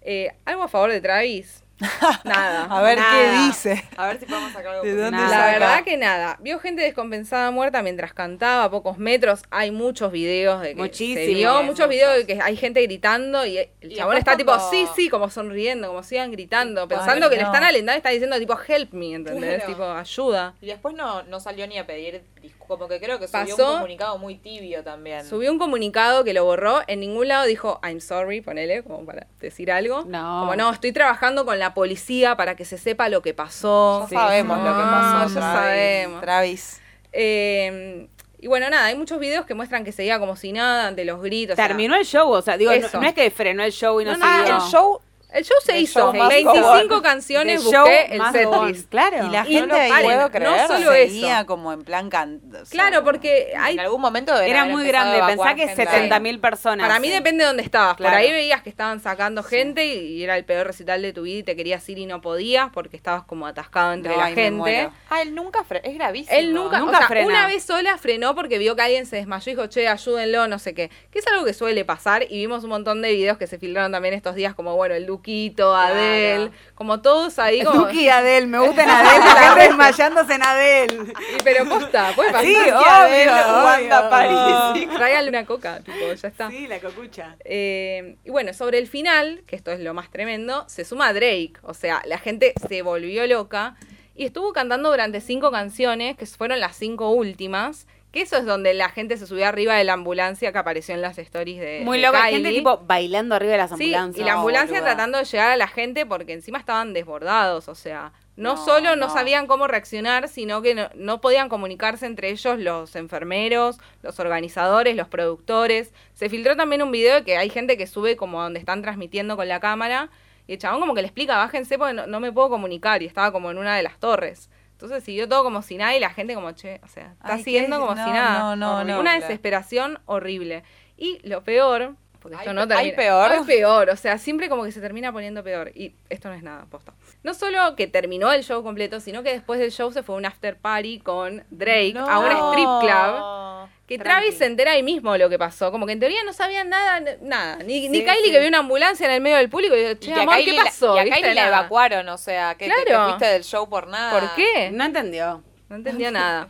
Eh, ¿Algo a favor de Travis? *laughs* Nada. A ver Nada. qué dice. A ver si podemos sacar algo. ¿De dónde La verdad que nada. Vio gente descompensada muerta mientras cantaba a pocos metros. Hay muchos videos de que se vio, muchos. muchos videos de que hay gente gritando y el Y chabón está tipo sí, sí, como sonriendo, como sigan gritando, pensando que le están alentando, está diciendo tipo help me, ¿entendés? Claro. Tipo ayuda. Y después no, no salió ni a pedir disculpas. Como que creo que subió Pasó- un comunicado muy tibio también. Subió un comunicado que lo borró, en ningún lado dijo I'm sorry, ponele, como para decir algo. No. Como no, estoy trabajando con la policía para que se sepa lo que pasó. Ya sabemos lo que pasó. ya Travis. sabemos. Travis. Eh, y bueno, nada, hay muchos videos que muestran que seguía como si nada ante los gritos. o sea, Terminó el show, o sea, digo, no, Eso. no es que frenó el show y no, No, no, siguió. Ah, el show. El show se el hizo. show más 25 go canciones The busqué el setlist. Claro. Y la Y gente no ahí paren, puedo no creer, solo seguía eso. como en plan can- o sea, Claro, porque hay En algún momento Era muy grande, pensá que gente. 70 mil personas. Para mí depende de dónde estabas. Claro. Por ahí veías que estaban sacando gente y, y era el peor recital de tu vida y te querías ir y no podías porque estabas como atascado entre No, la ay, gente. Ah, él nunca fre es gravísimo. Él nunca, Nunca o sea, frena. una vez sola frenó porque vio que alguien se desmayó y dijo, che, ayúdenlo, no sé qué. Que es algo que suele pasar y vimos un montón de videos que se filtraron también estos días, como bueno, el Adele, como todos ahí como... Duki y Adel, me gustan *laughs* Adel, la gente desmayándose en Adel. Y, pero posta, puede pasar. Sí, obvio, Adele, Wanda. París. Tráigale una coca, tipo, ya está. Sí, la cocucha. Eh, y bueno, sobre el final, que esto es lo más tremendo, se suma Drake. O sea, la gente se volvió loca y estuvo cantando durante cinco canciones, que fueron las cinco últimas. Que eso es donde la gente se subió arriba de la ambulancia que apareció en las stories de. Muy de loca, Kylie. gente tipo bailando arriba de las Sí, ambulancias. y la ambulancia tratando de llegar a la gente porque encima estaban desbordados, o sea, no, No, solo no, no. sabían cómo reaccionar, sino que no, no podían comunicarse entre ellos los enfermeros, los organizadores, los productores. Se filtró también un video de que hay gente que sube como donde están transmitiendo con la cámara y el chabón como que le explica, bájense porque no, no me puedo comunicar y estaba como en una de las torres. Entonces siguió todo como si nada y la gente como, che, o sea, está Ay, siguiendo como no, si nada. no, no, no. Una desesperación horrible. Y lo peor, porque esto ¿Hay no pe- hay termina. peor? Hay peor, o sea, siempre como que se termina poniendo peor. Y esto no es nada, posta. No solo que terminó el show completo, sino que después del show se fue a un after party con Drake a un strip club. Que Tranqui. Travis se entera ahí mismo lo que pasó. Como que en teoría no sabían nada, nada. Ni, Kylie sí. que vio una ambulancia en el medio del público y dijo, che, amor, Kylie ¿qué la- pasó? Y a. Kylie la Nada. evacuaron, o sea, que te- te, Claro. fuiste del show por nada. ¿Por qué? No entendió. No entendía nada.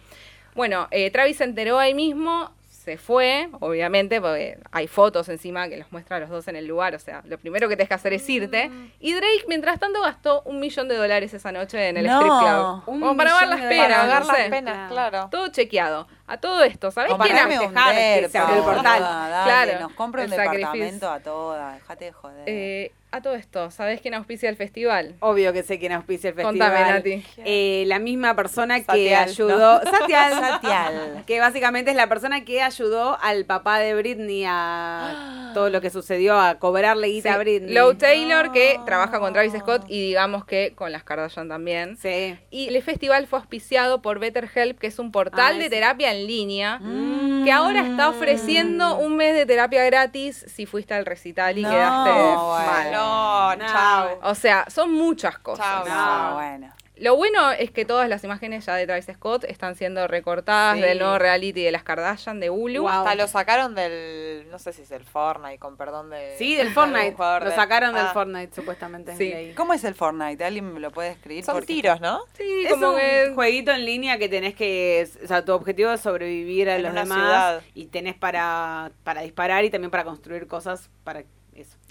Bueno, eh, Travis se enteró ahí mismo, se fue, obviamente, porque hay fotos encima que los muestra a los dos en el lugar. O sea, lo primero que tenés que hacer es irte. Mm. Y Drake, mientras tanto, gastó un millón de dólares esa noche en el No. strip club. Un para pagar millón las de penas, Para no pagar las sé. penas, claro. Todo chequeado. A todo esto, ¿sabés quién que se abrió el portal. *laughs* dale, Claro, nos compra un departamento a todas, dejate de joder. Eh, A todo esto, ¿sabés quién auspicia el festival? Obvio que sé quién auspicia el festival. Contame, Nati. Eh, la misma persona que ayudó. *laughs* Satial. Satial. Que básicamente es la persona que ayudó al papá de Britney a *gasps* todo lo que sucedió, a cobrarle guita a Britney. Low Taylor, que trabaja con Travis Scott y digamos que con las Kardashian también. Sí. Y el festival fue auspiciado por BetterHelp, que es un portal Ah, de sí. terapia en línea, Mm. que ahora está ofreciendo un mes de terapia gratis si fuiste al recital y No, quedaste bueno. mal. No, No. chao. O sea, son muchas cosas. Chao. No, bueno. Lo bueno es que todas las imágenes ya de Travis Scott están siendo recortadas Sí. del nuevo reality de las Kardashian de Hulu. Wow. Hasta lo sacaron del, no sé si es el Fortnite, con perdón de... Sí, del *laughs* de Fortnite. Lo sacaron del Ah, Fortnite, supuestamente. Sí. ¿Cómo es el Fortnite? ¿Alguien me lo puede escribir? Son Porque- tiros, ¿no? Sí, Es como un que jueguito en línea que tenés que, o sea, tu objetivo es sobrevivir a En los demás ciudad. y tenés para, para disparar y también para construir cosas para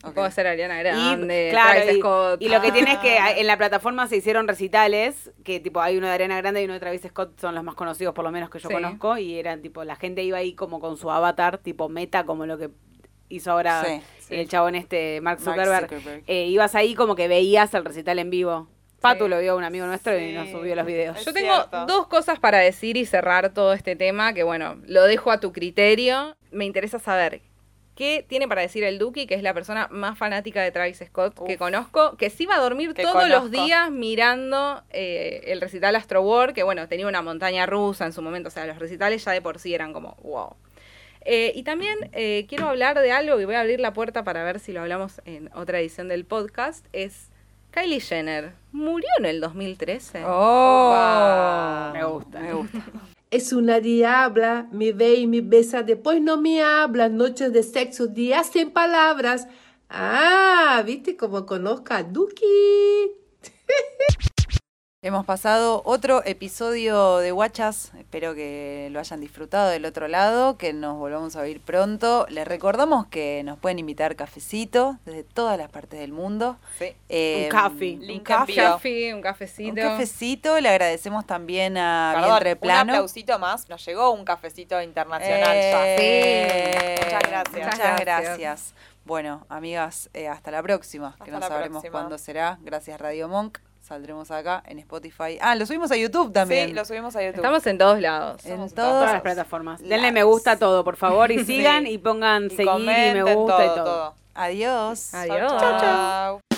eso. Ok. puedo ser Ariana Grande, y, claro, Travis y, Scott. y lo que Ah. tienes que en la plataforma se hicieron recitales, que tipo hay uno de Ariana Grande y uno de Travis Scott, son los más conocidos por lo menos que yo Sí. conozco, y eran tipo, la gente iba ahí como con su avatar, tipo meta, como lo que hizo ahora Sí, el chabón este, Mark Mark Zuckerberg. Eh, ibas ahí como que veías el recital en vivo. Patu Sí. lo vio un amigo nuestro y Sí. nos subió los videos. Es Yo tengo cierto. dos cosas para decir y cerrar todo este tema, que bueno, lo dejo a tu criterio. Me interesa saber qué tiene para decir el Duki, que es la persona más fanática de Travis Scott que conozco, que sí va a dormir todos los días mirando eh, el recital Astro World, que bueno, tenía una montaña rusa en su momento, o sea, los recitales ya de por sí eran como wow. Eh, y también eh, quiero hablar de algo y voy a abrir la puerta para ver si lo hablamos en otra edición del podcast. Es Kylie Jenner. ¿Murió en el 2013? Oh, Me gusta. Me gusta. *laughs* Es una diabla, me ve y me besa, después no me habla, noches de sexo, días sin palabras. Ah, ¿viste cómo conozco a Duki? *laughs* Hemos pasado otro episodio de Guachas. Espero que lo hayan disfrutado del otro lado, que nos volvamos a oír pronto. Les recordamos que nos pueden invitar cafecito desde todas las partes del mundo. Sí. Eh, Un café. Un café. un cafecito. Un cafecito. Le agradecemos también a Perdón, Vientre un Plano. aplausito más. Nos llegó un cafecito internacional ya. Eh, Muchas gracias. Muchas Muchas gracias. gracias. Bueno, amigas, eh, hasta la próxima, que Hasta no la sabremos próxima. cuándo será. Gracias Radio Monk. Saldremos acá en Spotify. Ah, lo subimos a YouTube también. Sí, lo subimos a YouTube. Estamos en todos lados. en todos Todas las plataformas. Denle me gusta a todo, por favor, y *laughs* sigan Sí. y pongan Y seguir y me gusta y todo, todo. todo. Adiós. Adiós. Chau, chau.